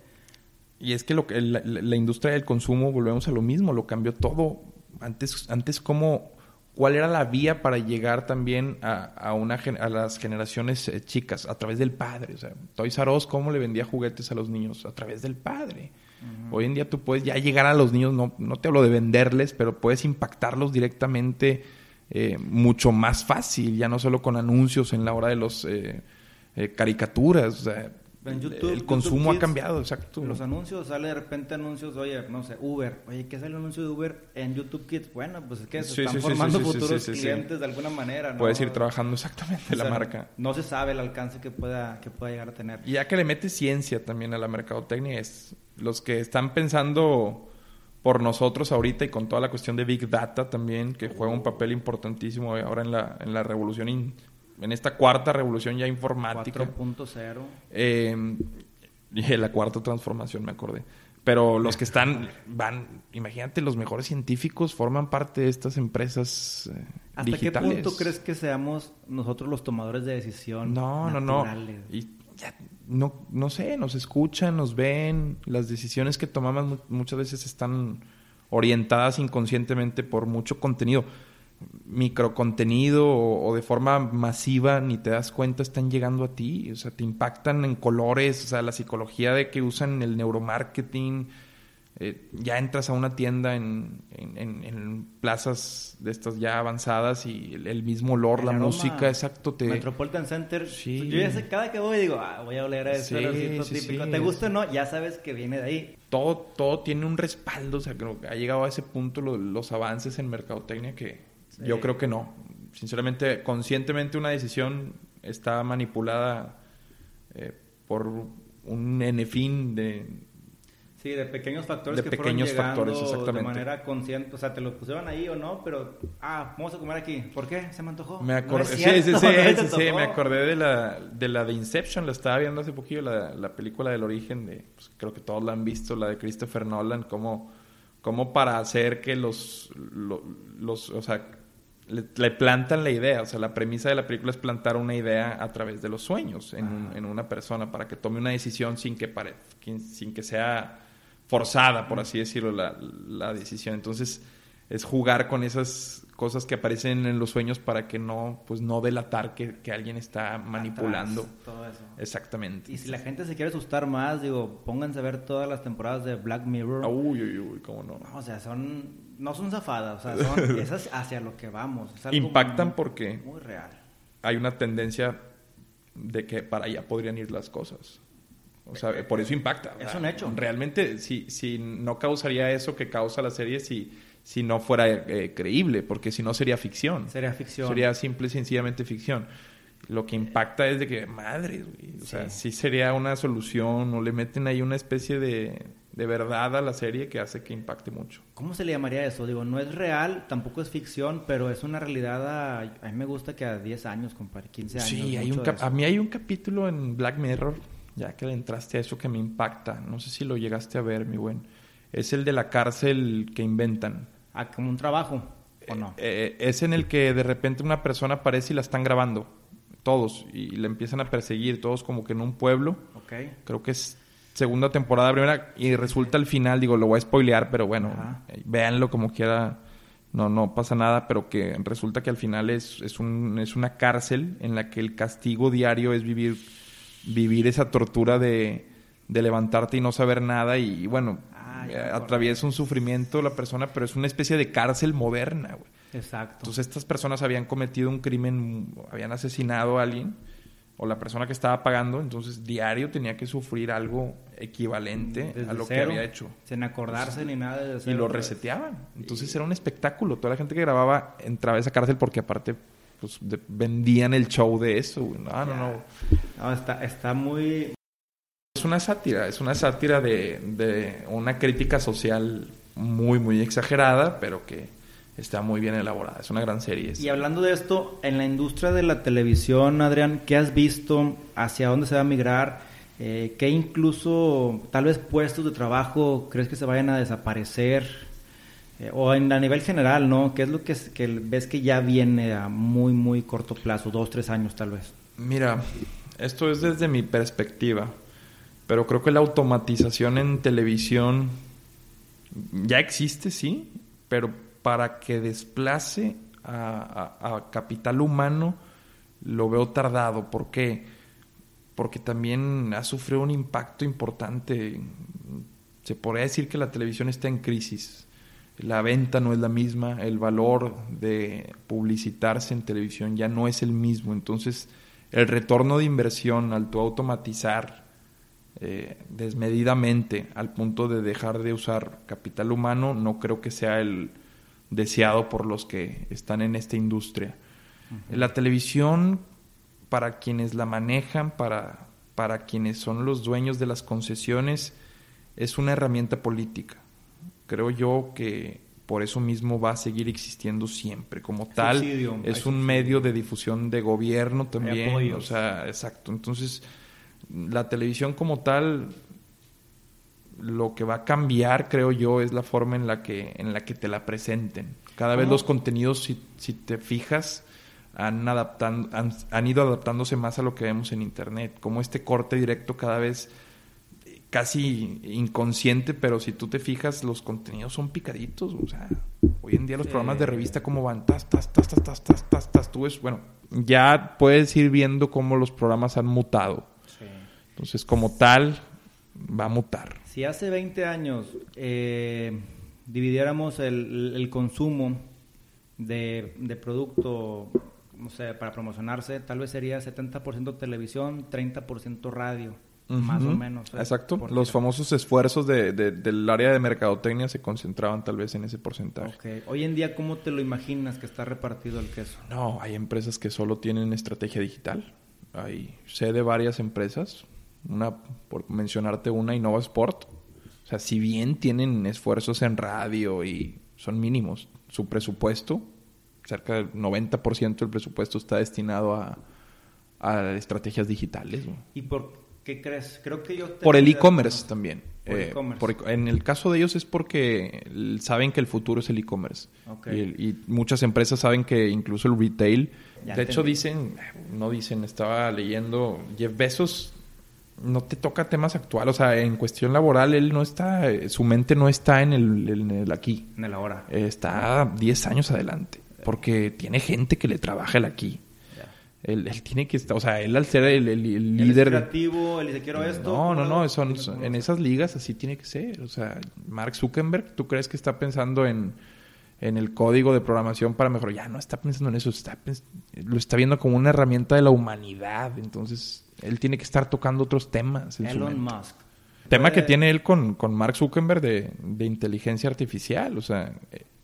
Y es que, lo que la, la, industria del consumo, volvemos a lo mismo, lo cambió todo. Antes, antes como cuál era la vía para llegar también a, una, a las generaciones eh, chicas, a través del padre. O sea, Toys R ¿cómo le vendía juguetes a los niños? A través del padre. Hoy en día tú puedes ya llegar a los niños, no, no te hablo de venderles, pero puedes impactarlos directamente eh, mucho más fácil, ya no solo con anuncios en la hora de los eh, caricaturas. O sea, el consumo ha cambiado, exacto. Los anuncios, sale de repente anuncios, oye, no sé, Uber. Oye, ¿qué es el anuncio de Uber en YouTube Kids? Bueno, pues es que se están formando futuros clientes de alguna manera. ¿no? Puedes ir trabajando exactamente la marca. No se sabe el alcance que pueda, que pueda llegar a tener. Y ya que le metes ciencia también a la mercadotecnia, es los que están pensando por nosotros ahorita y con toda la cuestión de Big Data también, que juega un papel importantísimo ahora en la, en la revolución en esta cuarta revolución ya informática. 4.0. Eh, la cuarta transformación, me acordé. Pero los que están, van, imagínate, los mejores científicos forman parte de estas empresas eh, ¿Hasta qué punto crees que seamos nosotros los tomadores de decisión? No, no, no. Y ya, no, no sé, nos escuchan, nos ven. Las decisiones que tomamos muchas veces están orientadas inconscientemente por mucho contenido microcontenido o, o, de forma masiva ni te das cuenta están llegando a ti, o sea, te impactan en colores, o sea, la psicología de que usan el neuromarketing, eh, ya entras a una tienda en, en, plazas de estas ya avanzadas y el, mismo olor, la música, exacto. Te... Metropolitan Center, sí. Pues, yo ya sé, cada que voy digo, ah, voy a oler a ese sí, típico. ¿Te gusta o no? Ya sabes que viene de ahí. Todo, todo tiene un respaldo, o sea, creo que ha llegado a ese punto los avances en mercadotecnia que yo creo que no. sinceramente, conscientemente una decisión está manipulada eh, por un N fin de, Sí, de pequeños factores de que pequeños fueron llegando factores, exactamente. de manera consciente. O sea, te lo pusieron ahí o no, pero, ah, vamos a comer aquí. ¿Por qué? ¿Se me antojó? Me acordé, sí, sí, sí, no sí, me acordé de la, de la de Inception, la estaba viendo hace poquillo, la, la película del origen, de, pues, creo que todos la han visto, la de Christopher Nolan, como, como para hacer que los, lo- los, o sea, le, le plantan la idea, o sea, la premisa de la película es plantar una idea a través de los sueños en, un- en una persona para que tome una decisión sin que, pare, sin que sea forzada, por así decirlo, la, la decisión. Entonces, es jugar con esas cosas que aparecen en los sueños para que no, pues no delatar que, que alguien está manipulando. Atrás, todo eso. Exactamente. Y si la gente se quiere asustar más, digo, pónganse a ver todas las temporadas de Black Mirror. Uy, uy, uy, cómo no. No, o sea, son, no son zafadas, o sea, son esas hacia lo que vamos. Es algo Impactan muy- porque Muy real. hay una tendencia de que para allá podrían ir las cosas. O sea, por eso impacta. Es un hecho. Realmente, si, si no causaría eso que causa la serie si, si no fuera eh, creíble, porque si no sería ficción. Sería ficción. Sería simple y sencillamente ficción. Lo que impacta es de que, madre, güey, o sea, sí sería una solución o le meten ahí una especie de, de verdad a la serie que hace que impacte mucho. ¿Cómo se le llamaría eso? Digo, no es real, tampoco es ficción, pero es una realidad a, a mí me gusta que a 10 años, compadre, 15 años. Sí, hay un a mí hay un capítulo en Black Mirror, ya que le entraste a eso que me impacta. No sé si lo llegaste a ver, mi buen. Es el de la cárcel que inventan. Ah, como un trabajo, ¿o no? Eh, es en el que de repente una persona aparece y la están grabando. Todos. Y le empiezan a perseguir, todos como que en un pueblo. ok. Creo que es segunda temporada, primera. Y resulta al final, digo, lo voy a spoilear, pero bueno, Ajá. eh, véanlo como quiera. No, no pasa nada, pero que resulta que al final es, es, un, es una cárcel en la que el castigo diario es vivir, vivir esa tortura de, de levantarte y no saber nada. Y bueno, eh, atraviesa un sufrimiento la persona, pero es una especie de cárcel moderna, güey. Exacto. Entonces estas personas habían cometido un crimen, habían asesinado a alguien, o la persona que estaba pagando, entonces diario tenía que sufrir algo equivalente Desde a lo cero, que había hecho. Sin acordarse ni nada. desde Y lo reseteaban. Entonces era un espectáculo. Toda la gente que grababa entraba a esa cárcel porque aparte pues, de- vendían el show de eso. No, no, no. No, está, está muy... Es una sátira, es una sátira de, de una crítica social muy, muy exagerada, pero que está muy bien elaborada. Es una gran serie. Y hablando de esto, en la industria de la televisión, Adrián, ¿qué has visto? ¿Hacia dónde se va a migrar? Eh, ¿Qué incluso, tal vez puestos de trabajo, crees que se vayan a desaparecer? Eh, o en, a nivel general, ¿no? ¿Qué es lo que, que ves que ya viene a muy, muy corto plazo? Dos, tres años tal vez. Mira, esto es desde mi perspectiva, pero creo que la automatización en televisión ya existe, sí, pero para que desplace a, capital humano lo veo tardado. ¿Por qué? Porque también ha sufrido un impacto importante. Se podría decir que la televisión está en crisis. La venta no es la misma, el valor de publicitarse en televisión ya no es el mismo. Entonces, el retorno de inversión al tú automatizar eh, desmedidamente al punto de dejar de usar capital humano no creo que sea el deseado por los que están en esta industria. La televisión, para quienes la manejan, para, para quienes son los dueños de las concesiones, es una herramienta política. Creo yo que por eso mismo va a seguir existiendo siempre. Como tal, Subsidio, es un subsidio. medio de difusión de gobierno también. O sea, exacto. Entonces, la televisión como tal, lo que va a cambiar, creo yo, es la forma en la que, en la que te la presenten. Cada vez los contenidos, si, si te fijas, han, adaptando, han, han ido adaptándose más a lo que vemos en Internet. Como este corte directo cada vez casi inconsciente, pero si tú te fijas, los contenidos son picaditos. O sea, hoy en día los Sí. programas de revista, ¿cómo van? Tas, tas, tas, tas, tas, tas, tas, tas. Tú ves, bueno, ya puedes ir viendo cómo los programas han mutado. Entonces, como tal, va a mutar. Si hace 20 años eh, dividiéramos el, el consumo de, de producto, no sé, para promocionarse, tal vez sería 70% televisión, 30% radio. más o menos. ¿eh? Exacto. Los famosos esfuerzos de, del área de mercadotecnia se concentraban tal vez en ese porcentaje. Hoy en día, ¿cómo te lo imaginas que está repartido el queso? No, hay empresas que solo tienen estrategia digital. Hay, sé de varias empresas, una, por mencionarte una, Innova Sport. O sea, si bien tienen esfuerzos en radio y son mínimos, su presupuesto, cerca del 90% del presupuesto está destinado a, a estrategias digitales. ¿Y por ¿Qué crees? Creo que yo... Por el e-commerce también. Eh, en el caso de ellos es porque saben que el futuro es el e-commerce. Y, muchas empresas saben que incluso el retail... de hecho dicen, no dicen, estaba leyendo, Jeff Bezos no te toca temas actuales. O sea, en cuestión laboral, él no está, su mente no está en el, en el aquí. En el ahora. está 10 años adelante. Porque tiene gente que le trabaja el aquí. Él, tiene que estar, o sea, él al ser el, el, líder. creativo, él dice quiero esto. No, no, no, son, en esas ligas así tiene que ser. O sea, Mark Zuckerberg, ¿tú crees que está pensando en, en el código de programación para mejorar? Ya no está pensando en eso, está, lo está viendo como una herramienta de la humanidad. Entonces, él tiene que estar tocando otros temas. Elon Musk. Tema que tiene él con, con Mark Zuckerberg de, de inteligencia artificial. O sea,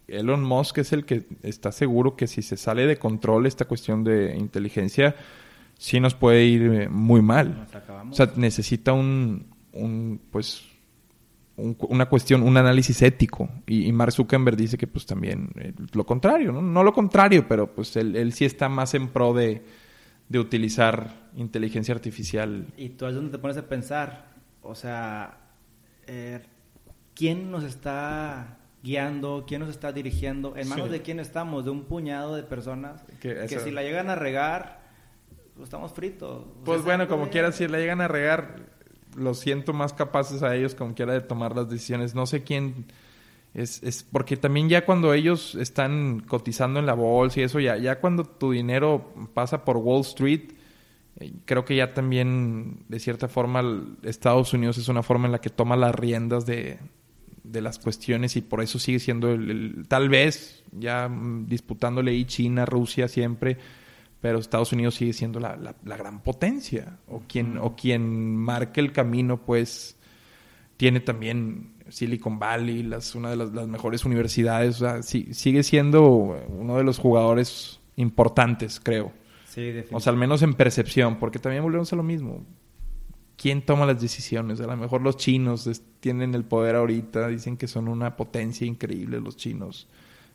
Elon Musk es el que está seguro que si se sale de control esta cuestión de inteligencia, sí nos puede ir eh, muy mal. O sea, necesita un, un pues, una cuestión, un análisis ético. Y, Mark Zuckerberg dice que pues también eh, lo contrario, ¿no? No lo contrario, pero pues él, él sí está más en pro de, de utilizar inteligencia artificial. Y tú es donde te pones a pensar, o sea, eh, ¿quién nos está guiando, quién nos está dirigiendo, en manos de quién estamos, de un puñado de personas que, si la llegan a regar, pues estamos fritos. Pues bueno, como quiera, si la llegan a regar, lo siento más capaces a ellos como quiera de tomar las decisiones. No sé quién es, es porque también ya cuando ellos están cotizando en la bolsa y eso, ya, ya cuando tu dinero pasa por Wall Street, eh, creo que ya también, de cierta forma, Estados Unidos es una forma en la que toma las riendas de, de las cuestiones y por eso sigue siendo el, tal vez ya mm, disputándole ahí China, Rusia siempre, pero Estados Unidos sigue siendo la, la, gran potencia o quien, o quien marque el camino pues tiene también Silicon Valley, las, una de las, mejores universidades, o sea, sigue siendo uno de los jugadores importantes, creo. o sea, al menos en percepción, porque también volvemos a lo mismo quién toma las decisiones. A lo mejor los chinos tienen el poder ahorita, dicen que son una potencia increíble los chinos.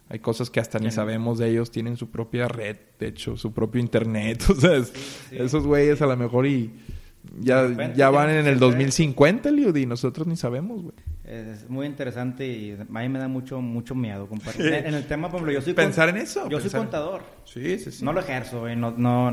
Hay cosas que hasta ni sabemos de ellos, tienen su propia red, de hecho, su propio internet. O sea, esos güeyes a lo mejor y ya, ya van en el 2050, Liud, y nosotros ni sabemos, güey. Es muy interesante y a mí me da mucho mucho miedo, compartir. En el tema, por ejemplo, yo soy... Pensar en eso. Yo soy contador. Sí, sí, sí. No lo ejerzo, güey. No, no,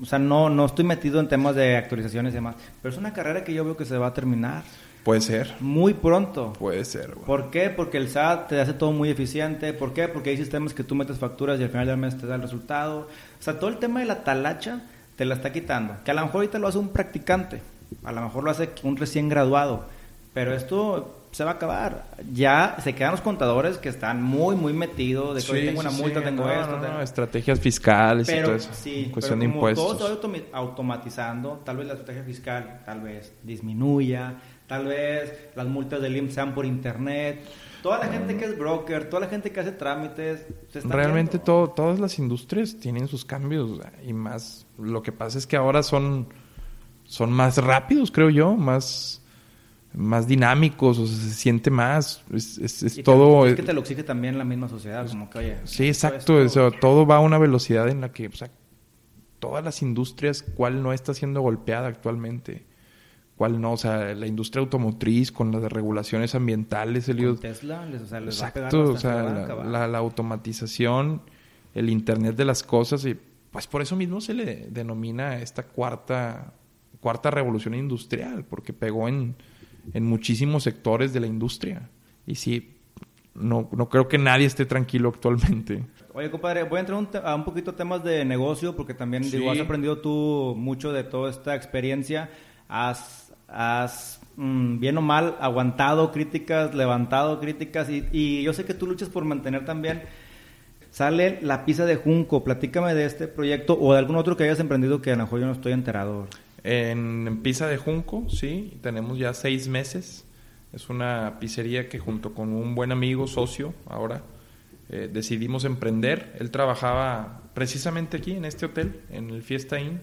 o sea, no, no estoy metido en temas de actualizaciones y demás, pero es una carrera que yo veo que se va a terminar. Puede ser. Muy pronto. Puede ser. ¿Por qué? Porque el SAT te hace todo muy eficiente. ¿Por qué? Porque hay sistemas que tú metes facturas y al final del mes te da el resultado. O sea, todo el tema de la talacha te la está quitando. Que a lo mejor ahorita lo hace un practicante. A lo mejor lo hace un recién graduado. Pero esto se va a acabar. Ya se quedan los contadores que están muy, muy metidos de que hoy tengo una multa, tengo esto. estrategias fiscales y todo eso. Sí, cuestión de impuestos. Todo se va automatizando, tal vez la estrategia fiscal tal vez disminuya, tal vez las multas del IMSS sean por internet. Toda la gente que es broker, toda la gente que hace trámites, se está Realmente todo, todas las industrias tienen sus cambios y más. Lo que pasa es que ahora son, son más rápidos, creo yo, más más dinámicos, o sea, se siente más, es, es, todo... es que te lo exige también la misma sociedad, como que, oye... Sí, exacto, todo va a una velocidad en la que, o sea, todas las industrias, ¿cuál no está siendo golpeada actualmente? ¿Cuál no? O sea, la industria automotriz con las regulaciones ambientales, el Tesla, o sea, les Exacto, o sea, la, la, automatización, el Internet de las cosas, y pues por eso mismo se le denomina esta cuarta, cuarta revolución industrial, porque pegó en en muchísimos sectores de la industria. Y sí, no, no creo que nadie esté tranquilo actualmente. Oye, compadre, voy a entrar a un poquito temas de negocio, porque también digo, has aprendido tú mucho de toda esta experiencia. Has, has mm, bien o mal, aguantado críticas, levantado críticas, y, y yo sé que tú luchas por mantener también sale la pizza de Junco. Platícame de este proyecto o de algún otro que hayas emprendido que a lo mejor yo no estoy enterado. En, Pizza de Junco, sí, tenemos ya seis meses. Es una pizzería que junto con un buen amigo, socio, ahora, eh, decidimos emprender. Él trabajaba precisamente aquí, en este hotel, en el Fiesta Inn,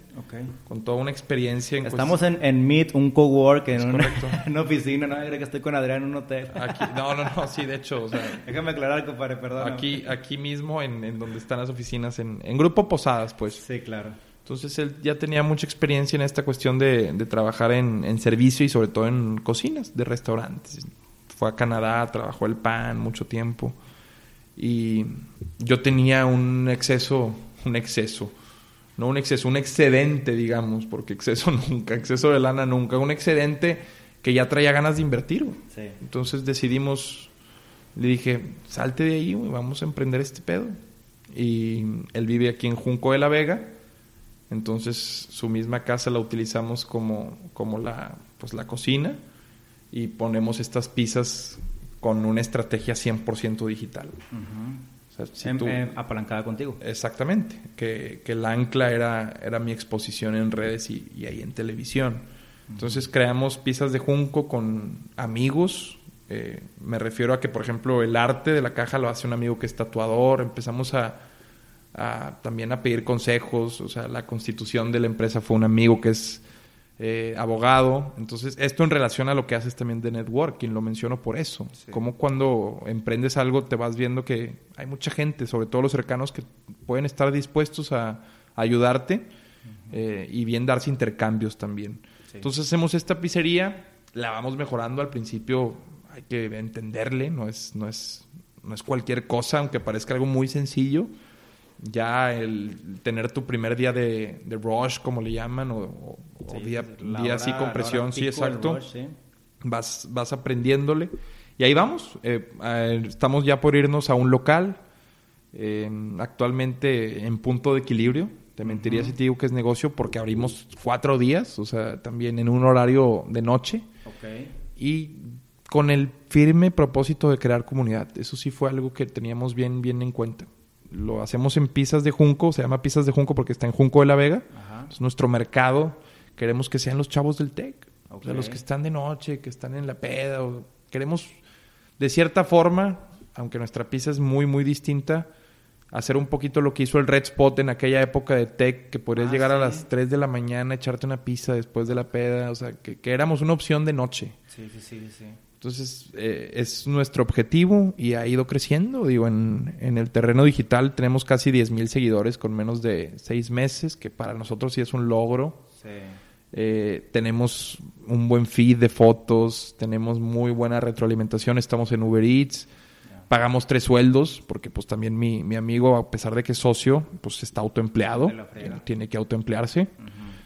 con toda una experiencia. En Estamos en, en Meet, un cowork, en, una, en oficina, no que estoy con Adrián en un hotel. no, no, no, sí, de hecho. Déjame aclarar, compadre, perdón. Aquí, aquí mismo, en, en donde están las oficinas, en, en Grupo Posadas, pues. Sí, claro. Entonces él ya tenía mucha experiencia en esta cuestión de, trabajar en, servicio y sobre todo en cocinas de restaurantes. Fue a Canadá, trabajó el pan mucho tiempo. Y yo tenía un exceso, un exceso, no un exceso, un excedente, digamos, porque exceso nunca, exceso de lana nunca, un excedente que ya traía ganas de invertir. Entonces decidimos, le dije, salte de ahí, vamos a emprender este pedo. Y él vive aquí en Junco de la Vega entonces su misma casa la utilizamos como, como la, pues, la cocina y ponemos estas pizzas con una estrategia 100% digital. apalancada contigo. Exactamente, que, que, el ancla era, era mi exposición en redes y, ahí en televisión. Entonces creamos pizzas de junco con amigos. Eh, me refiero a que, por ejemplo, el arte de la caja lo hace un amigo que es tatuador. Empezamos a, también a pedir consejos, o sea, la constitución de la empresa fue un amigo que es eh, abogado, entonces esto en relación a lo que haces también de networking, lo menciono por eso, como cuando emprendes algo te vas viendo que hay mucha gente, sobre todo los cercanos, que pueden estar dispuestos a, ayudarte eh, y bien darse intercambios también. Entonces hacemos esta pizzería, la vamos mejorando. Al principio, hay que entenderle, no es, no es, no es cualquier cosa, aunque parezca algo muy sencillo ya el tener tu primer día de, rush, como le llaman, o, día, día así con presión, sí, exacto. Vas, vas aprendiéndole. Y ahí vamos. Eh, eh, estamos ya por irnos a un local, eh, actualmente en punto de equilibrio. Te mentiría si te digo que es negocio porque abrimos cuatro días, o sea, también en un horario de noche. Y con el firme propósito de crear comunidad. Eso sí fue algo que teníamos bien, bien en cuenta lo hacemos en pizzas de Junco, se llama pizzas de Junco porque está en Junco de la Vega. Es nuestro mercado. Queremos que sean los chavos del TEC, o sea, los que están de noche, que están en la peda. queremos, de cierta forma, aunque nuestra pizza es muy, muy distinta, hacer un poquito lo que hizo el Red Spot en aquella época de tech, que podrías ah, llegar a las 3 de la mañana, echarte una pizza después de la peda, o sea, que, que éramos una opción de noche. Sí, sí, sí, sí. Entonces, eh, es nuestro objetivo y ha ido creciendo. Digo, en, en el terreno digital tenemos casi 10 mil seguidores con menos de 6 meses, que para nosotros sí es un logro. Sí. Eh, tenemos un buen feed de fotos, tenemos muy buena retroalimentación, estamos en Uber Eats, pagamos tres sueldos, porque pues también mi, mi, amigo, a pesar de que es socio, pues está autoempleado, tiene que autoemplearse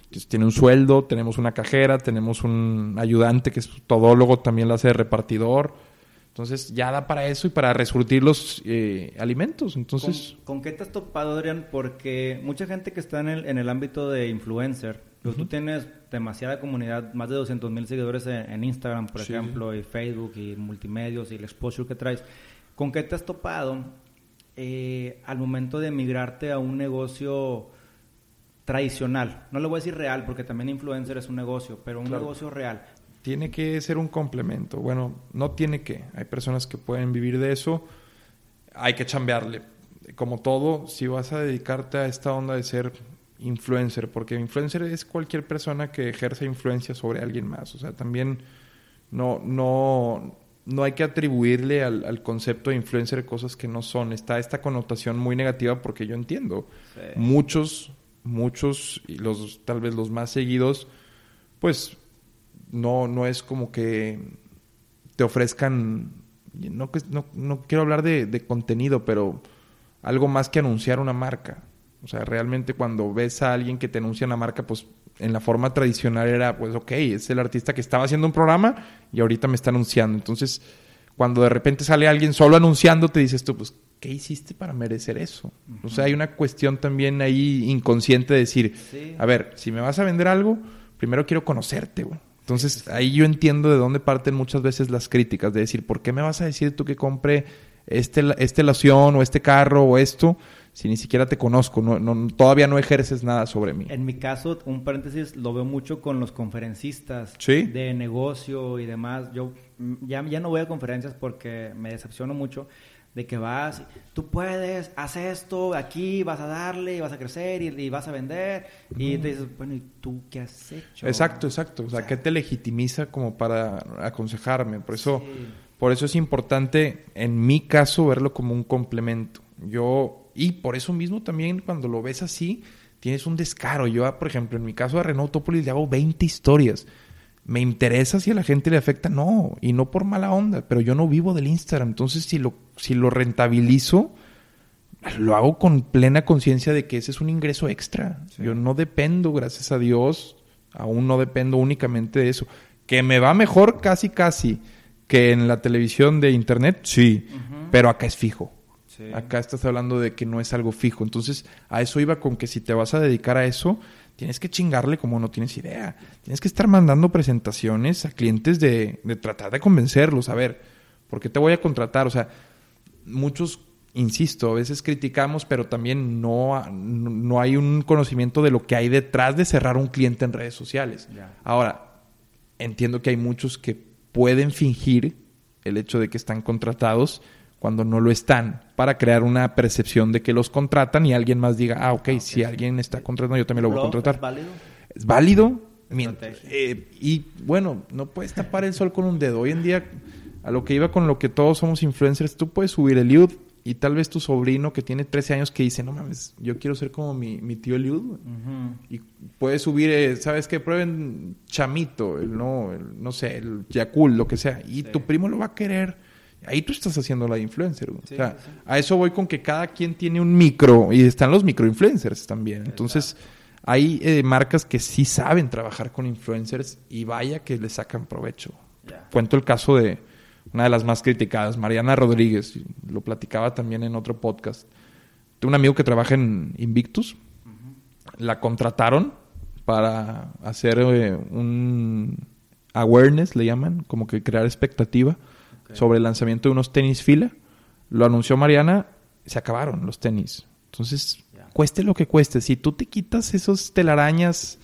tiene un sueldo, tenemos una cajera, tenemos un ayudante que es todólogo, también lo hace de repartidor. Entonces ya da para eso y para resurtir los eh, alimentos. Entonces, ¿Con, qué te has topado, Adrián? Porque mucha gente que está en el, en el ámbito de influencer, tú tienes demasiada comunidad, más de 200 mil seguidores en, Instagram, por ejemplo, y Facebook, y multimedios, y el exposure que traes. ¿Con qué te has topado eh, al momento de emigrarte a un negocio tradicional. No le voy a decir real porque también influencer es un negocio, pero un negocio real. Tiene que ser un complemento. Bueno, no tiene que. Hay personas que pueden vivir de eso. Hay que chambearle. Como todo, si vas a dedicarte a esta onda de ser influencer, porque influencer es cualquier persona que ejerce influencia sobre alguien más. O sea, también no, no, no hay que atribuirle al, concepto de influencer cosas que no son. Está esta connotación muy negativa porque yo entiendo. Muchos muchos, y los tal vez los más seguidos, pues no, no es como que te ofrezcan, no, no, no quiero hablar de, de, contenido, pero algo más que anunciar una marca. O sea, realmente cuando ves a alguien que te anuncia una marca, pues en la forma tradicional era, pues ok, es el artista que estaba haciendo un programa y ahorita me está anunciando. Entonces, cuando de repente sale alguien solo anunciando, te dices tú, pues, ¿qué hiciste para merecer eso? O sea, hay una cuestión también ahí inconsciente de decir, a ver, si me vas a vender algo, primero quiero conocerte, güey. Entonces, ahí yo entiendo de dónde parten muchas veces las críticas, de decir, ¿por qué me vas a decir tú que compre este, este loción o este carro o esto si ni siquiera te conozco? No, no, todavía no ejerces nada sobre mí. En mi caso, un paréntesis, lo veo mucho con los conferencistas de negocio y demás. Yo ya, ya no voy a conferencias porque me decepciono mucho de que vas, tú puedes, haz esto, aquí vas a darle, y vas a crecer y, vas a vender. Y te dices, bueno, ¿y tú qué has hecho? Exacto, exacto. O sea, ¿qué te legitimiza como para aconsejarme? Por eso, por eso es importante, en mi caso, verlo como un complemento. Yo, y por eso mismo también cuando lo ves así, tienes un descaro. Yo, por ejemplo, en mi caso de Renault Topolis le hago 20 historias. ¿Me interesa si a la gente le afecta? No, y no por mala onda, pero yo no vivo del Instagram. Entonces, si lo, si lo rentabilizo, lo hago con plena conciencia de que ese es un ingreso extra. Yo no dependo, gracias a Dios, aún no dependo únicamente de eso. Que me va mejor casi, casi que en la televisión de internet, sí, pero acá es fijo. Acá estás hablando de que no es algo fijo. Entonces, a eso iba con que si te vas a dedicar a eso, tienes que chingarle como no tienes idea. Tienes que estar mandando presentaciones a clientes de, de tratar de convencerlos. A ver, ¿por qué te voy a contratar? O sea, muchos, insisto, a veces criticamos, pero también no, no hay un conocimiento de lo que hay detrás de cerrar un cliente en redes sociales. Ahora, entiendo que hay muchos que pueden fingir el hecho de que están contratados cuando no lo están, para crear una percepción de que los contratan y alguien más diga, ah, ok, ah, si alguien está contratando, yo también lo voy a contratar. ¿Es válido? Es válido. Eh, y bueno, no puedes tapar el sol con un dedo. Hoy en día, a lo que iba con lo que todos somos influencers, tú puedes subir el Eliud y tal vez tu sobrino que tiene 13 años que dice, no mames, yo quiero ser como mi, mi tío Eliud. Y puedes subir, eh, ¿sabes qué? Prueben chamito, el, no, no sé, el Yakul, lo que sea. Y tu primo lo va a querer Ahí tú estás haciendo la influencer. o sea, a eso voy con que cada quien tiene un micro y están los microinfluencers también. Entonces, hay eh, marcas que sí saben trabajar con influencers y vaya que le sacan provecho. Cuento el caso de una de las más criticadas, Mariana Rodríguez. Lo platicaba también en otro podcast. Tengo un amigo que trabaja en Invictus. La contrataron para hacer eh, un awareness, le llaman, como que crear expectativa sobre el lanzamiento de unos tenis fila. Lo anunció Mariana, se acabaron los tenis. Entonces, cueste lo que cueste, si tú te quitas esos telarañas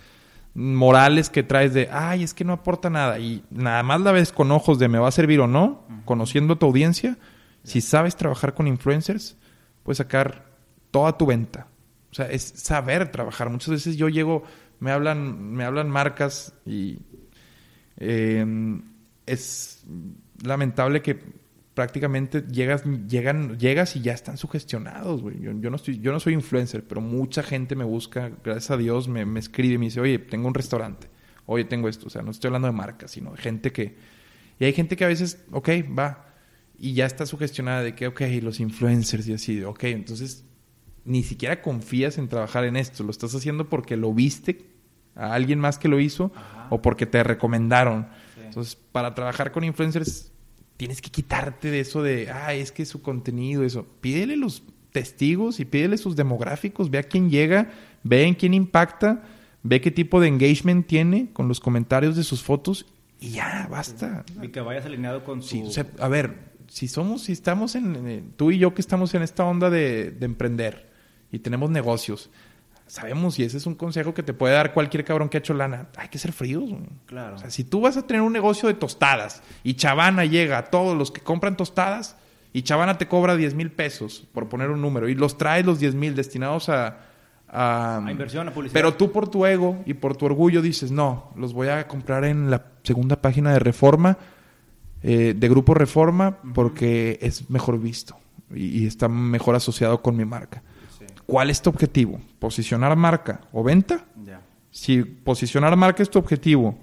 morales que traes de, ay, es que no aporta nada, y nada más la ves con ojos de me va a servir o no, conociendo a tu audiencia, si sabes trabajar con influencers, puedes sacar toda tu venta. O sea, es saber trabajar. Muchas veces yo llego, me hablan, me hablan marcas y eh, es lamentable que prácticamente llegas, llegan, llegas y ya están sugestionados, güey. Yo, no estoy, yo no soy influencer, pero mucha gente me busca, gracias a Dios, me, me escribe y me dice, oye, tengo un restaurante, oye, tengo esto. O sea, no estoy hablando de marcas, sino de gente que... Y hay gente que a veces, ok, va, y ya está sugestionada de que, ok, los influencers y así, ok, entonces ni siquiera confías en trabajar en esto, lo estás haciendo porque lo viste a alguien más que lo hizo o porque te recomendaron. Entonces, para trabajar con influencers, tienes que quitarte de eso de, ah, es que su contenido, eso. Pídele los testigos y pídele sus demográficos, ve a quién llega, ve en quién impacta, ve qué tipo de engagement tiene con los comentarios de sus fotos y ya, basta. Y que vayas alineado con su... a ver, si somos, si estamos en, tú y yo que estamos en esta onda de, de emprender y tenemos negocios, sabemos, y ese es un consejo que te puede dar cualquier cabrón que ha hecho lana, hay que ser fríos. Claro. O sea, si tú vas a tener un negocio de tostadas y Chavana llega a todos los que compran tostadas y Chavana te cobra 10 mil pesos, por poner un número, y los traes los 10 mil destinados a, a, inversión, a publicidad. Pero tú por tu ego y por tu orgullo dices, no, los voy a comprar en la segunda página de Reforma, eh, de Grupo Reforma, porque es mejor visto y está mejor asociado con mi marca. ¿Cuál es tu objetivo? ¿Posicionar marca o venta? Si posicionar marca es tu objetivo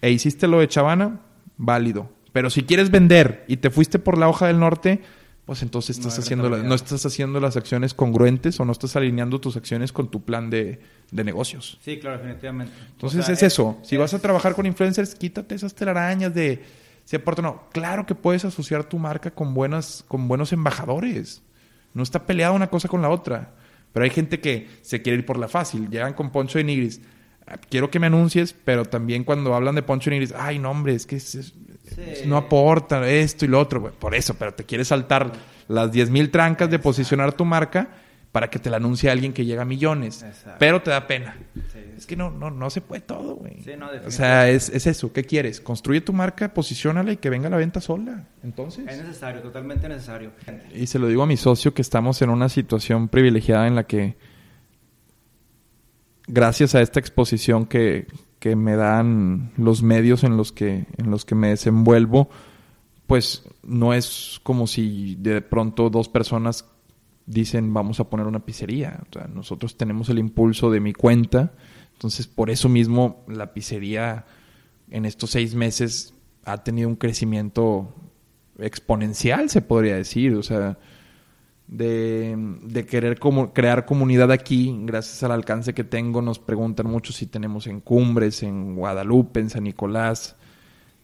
e hiciste lo de Chavana, válido. Pero si quieres vender y te fuiste por la hoja del norte, pues entonces estás no, haciendo no estás haciendo las acciones congruentes o no estás alineando tus acciones con tu plan de, negocios. Sí, claro, definitivamente. Entonces es, eso. Si vas a trabajar con influencers, quítate esas telarañas de si aporta no. Claro que puedes asociar tu marca con buenas, con buenos embajadores. No está peleada una cosa con la otra. Pero hay gente que se quiere ir por la fácil. Llegan con Poncho de Nigris. Ah, quiero que me anuncies, pero también cuando hablan de Poncho de Nigris, ay, no, hombre, es que no aporta esto y lo otro. Por eso, pero te quieres saltar las 10.000 trancas de posicionar tu marca. para que te la anuncie alguien que llega a millones. Pero te da pena. Es que no, no, no se puede todo, güey. o sea, es, es, eso. ¿Qué quieres? Construye tu marca, posicionala y que venga la venta sola. Entonces. Es necesario, totalmente necesario. Y se lo digo a mi socio que estamos en una situación privilegiada en la que, gracias a esta exposición que, que me dan los medios en los que, en los que me desenvuelvo, pues no es como si de pronto dos personas dicen vamos a poner una pizzería. O sea, nosotros tenemos el impulso de mi cuenta, entonces por eso mismo la pizzería en estos seis meses ha tenido un crecimiento exponencial, se podría decir. O sea, de, de querer como, crear comunidad aquí, gracias al alcance que tengo, nos preguntan mucho si tenemos en Cumbres, en Guadalupe, en San Nicolás.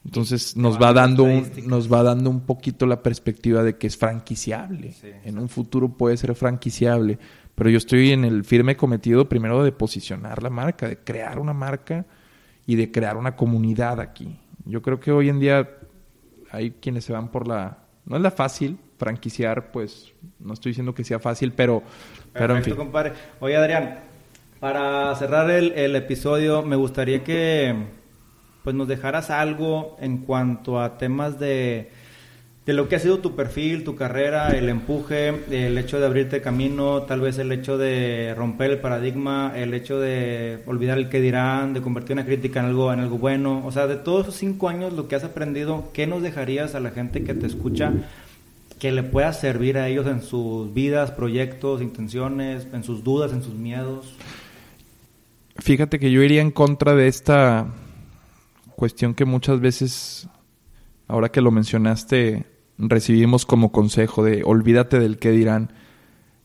Entonces nos va dando un, nos va dando un poquito la perspectiva de que es franquiciable. En un futuro puede ser franquiciable. Pero yo estoy en el firme cometido primero de posicionar la marca, de crear una marca y de crear una comunidad aquí. Yo creo que hoy en día hay quienes se van por la... No es la fácil, franquiciar, pues no estoy diciendo que sea fácil, pero, pero en fin. compadre. Oye, Adrián, para cerrar el, el episodio, me gustaría que pues nos dejaras algo en cuanto a temas de, de lo que ha sido tu perfil, tu carrera, el empuje, el hecho de abrirte camino, tal vez el hecho de romper el paradigma, el hecho de olvidar el que dirán, de convertir una crítica en algo, en algo bueno. O sea, de todos esos cinco años, lo que has aprendido, ¿qué nos dejarías a la gente que te escucha que le pueda servir a ellos en sus vidas, proyectos, intenciones, en sus dudas, en sus miedos? Fíjate que yo iría en contra de esta cuestión que muchas veces, ahora que lo mencionaste, recibimos como consejo de olvídate del qué dirán.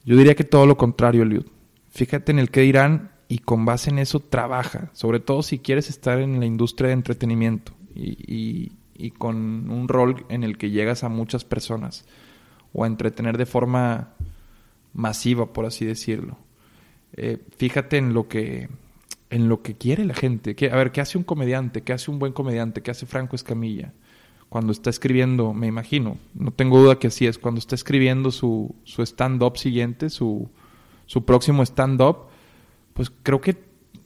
Yo diría que todo lo contrario, Eliud. Fíjate en el qué dirán y con base en eso trabaja, sobre todo si quieres estar en la industria de entretenimiento y, con un rol en el que llegas a muchas personas o a entretener de forma masiva, por así decirlo. Eh, fíjate en lo que en lo que quiere la gente. a ver, ¿qué hace un comediante? ¿Qué hace un buen comediante? ¿Qué hace Franco Escamilla? Cuando está escribiendo, me imagino, no tengo duda que así es, cuando está escribiendo su, su stand-up siguiente, su, su próximo stand-up, pues creo que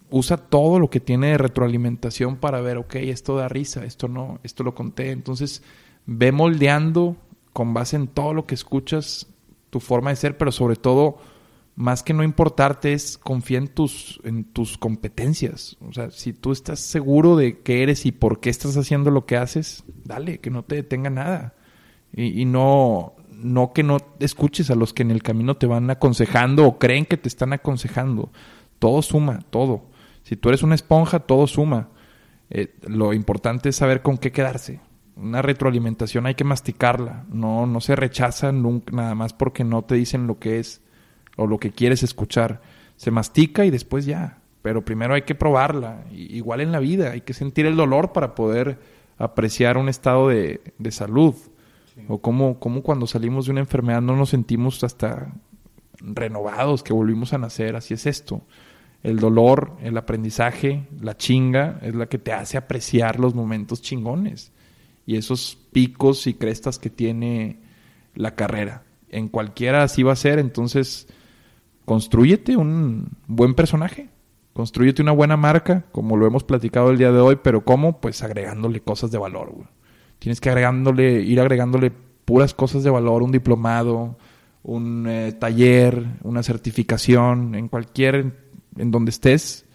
usa todo lo que tiene de retroalimentación para ver, ok, esto da risa, esto no, esto lo conté. Entonces, ve moldeando con base en todo lo que escuchas tu forma de ser, pero sobre todo más que no importarte es confía en tus, en tus competencias. O sea, si tú estás seguro de qué eres y por qué estás haciendo lo que haces, dale, que no te detenga nada. Y, y no, no que no escuches a los que en el camino te van aconsejando o creen que te están aconsejando. Todo suma, todo. Si tú eres una esponja, todo suma. Eh, lo importante es saber con qué quedarse. Una retroalimentación hay que masticarla. No, no se rechaza nunca, nada más porque no te dicen lo que es o lo que quieres escuchar. Se mastica y después ya. Pero primero hay que probarla. Igual en la vida, hay que sentir el dolor para poder apreciar un estado de, salud. O como, como cuando salimos de una enfermedad no nos sentimos hasta renovados, que volvimos a nacer. Así es esto. El dolor, el aprendizaje, la chinga es la que te hace apreciar los momentos chingones y esos picos y crestas que tiene la carrera. En cualquiera así va a ser, entonces construyete un buen personaje, construyete una buena marca, como lo hemos platicado el día de hoy, pero ¿cómo? Pues agregándole cosas de valor, güey. Tienes que agregándole, ir agregándole puras cosas de valor, un diplomado, un eh, taller, una certificación, en cualquier, en donde estés,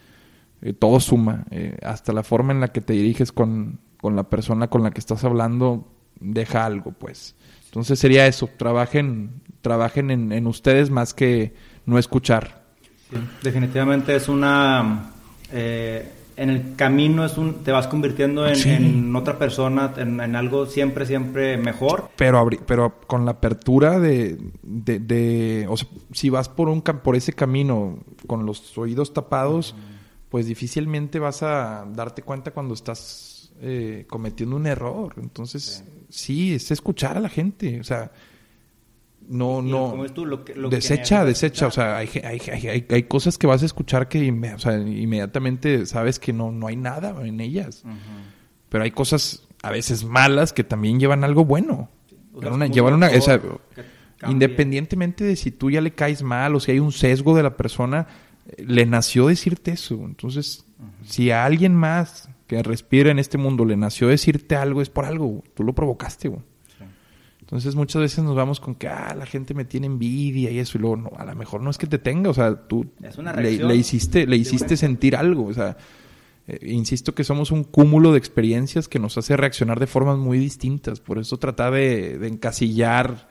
eh, todo suma. Eh, hasta la forma en la que te diriges con, con la persona con la que estás hablando, deja algo, pues. Entonces sería eso, trabajen, trabajen en, en ustedes más que no escuchar. definitivamente es una... Eh, en el camino es un, te vas convirtiendo en, otra persona, en, algo siempre, siempre mejor. Pero, pero con la apertura de, de, o sea, si vas por, un, por ese camino con los oídos tapados, pues difícilmente vas a darte cuenta cuando estás eh, cometiendo un error. Entonces, sí, es escuchar a la gente. O sea, no, no. desecha, desecha. O sea, hay, hay, hay, cosas que vas a escuchar que inmediatamente sabes que no, no hay nada en ellas. Pero hay cosas a veces malas que también llevan algo bueno. llevan una. Independientemente de si tú ya le caes mal o si hay un sesgo de la persona, le nació decirte eso. Entonces, si a alguien más que respira en este mundo le nació decirte algo, es por algo. Tú lo provocaste, güey. Entonces muchas veces nos vamos con que, ah, la gente me tiene envidia y eso, y luego, no, a lo mejor no es que te tenga, o sea, tú le, hiciste, le hiciste sentir algo, o sea, eh, insisto que somos un cúmulo de experiencias que nos hace reaccionar de formas muy distintas, por eso tratar de, encasillar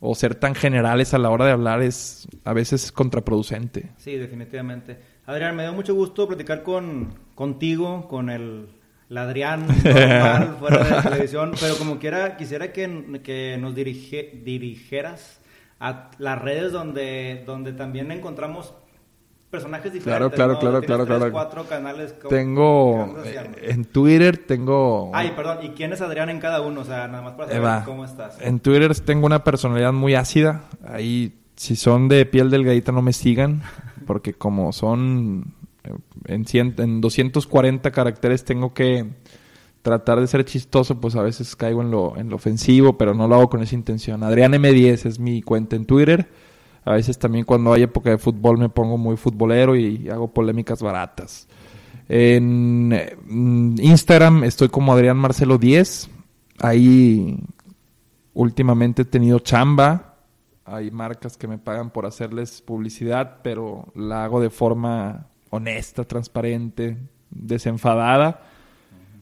o ser tan generales a la hora de hablar es a veces contraproducente. Sí, definitivamente. Adrián, me dio mucho gusto platicar con, contigo, con el Adrián normal fuera de la televisión, pero como quiera, quisiera que, que nos dirige, dirigieras a las redes donde, donde también encontramos personajes diferentes. Claro, claro, claro, claro, cuatro canales. Tengo en Twitter tengo. Ay, perdón. ¿Y quién es Adrián en cada uno? O sea, nada más para saber cómo estás. En Twitter tengo una personalidad muy ácida. Ahí, si son de piel delgadita, no me sigan, porque como son en, en 240 caracteres tengo que tratar de ser chistoso, pues a veces caigo en lo, en lo ofensivo, pero no lo hago con esa intención. Adrián M10 es mi cuenta en Twitter. A veces también cuando hay época de fútbol me pongo muy futbolero y hago polémicas baratas. En mm, Instagram estoy como Adrián Marcelo 10. Ahí últimamente he tenido chamba. Hay marcas que me pagan por hacerles publicidad, pero la hago de forma honesta, transparente, desenfadada.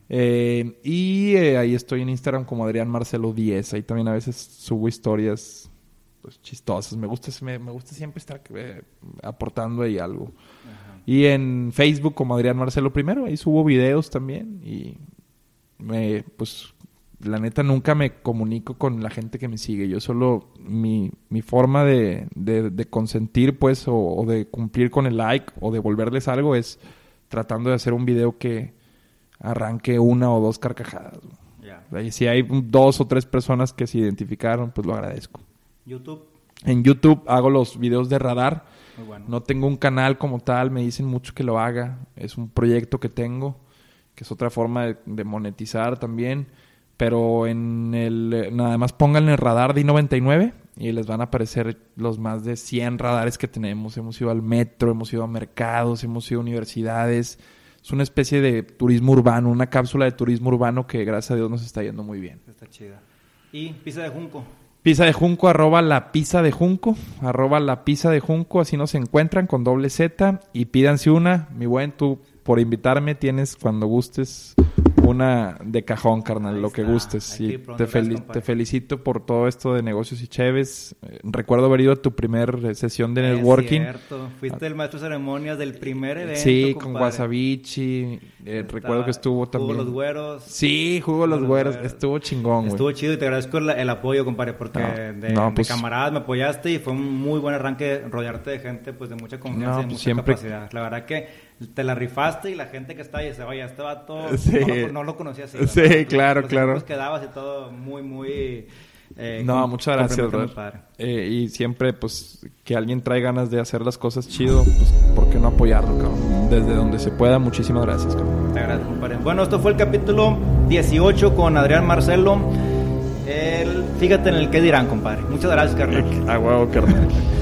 Eh, y eh, ahí estoy en Instagram como Adrián Marcelo 10. Ahí también a veces subo historias pues, chistosas. Me gusta, me, gusta siempre estar eh, aportando ahí algo. Y en Facebook como Adrián Marcelo primero. Ahí subo videos también. Y me, pues la neta nunca me comunico con la gente que me sigue. Yo solo, mi, mi forma de, de, consentir, pues, o, de cumplir con el like o devolverles algo es tratando de hacer un video que arranque una o dos carcajadas. Y si hay dos o tres personas que se identificaron, pues lo agradezco. YouTube. En YouTube hago los videos de radar. No tengo un canal como tal, me dicen mucho que lo haga. Es un proyecto que tengo, que es otra forma de monetizar también pero en el nada más pongan el radar de I-99 y les van a aparecer los más de 100 radares que tenemos. Hemos ido al metro, hemos ido a mercados, hemos ido a universidades. Es una especie de turismo urbano, una cápsula de turismo urbano que gracias a Dios nos está yendo muy bien. Está chida. ¿Y pizza de junco? Pizza de junco, arroba la pizza de junco, arroba la pizza de junco, así nos encuentran con doble Z y pídanse una. Mi buen, tú por invitarme tienes cuando gustes una de cajón, carnal, lo que gustes. Y te, te, felicito por todo esto de negocios y cheves. Eh, recuerdo haber ido a tu primer sesión de networking. Es cierto. Fuiste el maestro de ceremonias del primer evento. Sí, con Wasabichi. Eh, recuerdo que estuvo también. Jugo los güeros. Sí, jugo los, güeros. Estuvo chingón, güey. Estuvo chido y te agradezco el, apoyo, compadre, porque de, pues camaradas me apoyaste y fue un muy buen arranque rodearte de gente pues de mucha confianza y pues mucha capacidad. La verdad que te la rifaste y la gente que está ahí se vaya, este vato sí. no, lo conocía así. Sí, claro, claro. Los quedabas y todo muy, muy... Eh, no, muchas gracias, eh, y siempre, pues, que alguien trae ganas de hacer las cosas chido, pues, ¿por qué no apoyarlo, cabrón? Desde donde se pueda, muchísimas gracias, cabrón. Te agradezco, compadre. Bueno, esto fue el capítulo 18 con Adrián Marcelo. El, fíjate en el que dirán, compadre. Muchas gracias, carnal. A huevo, carnal.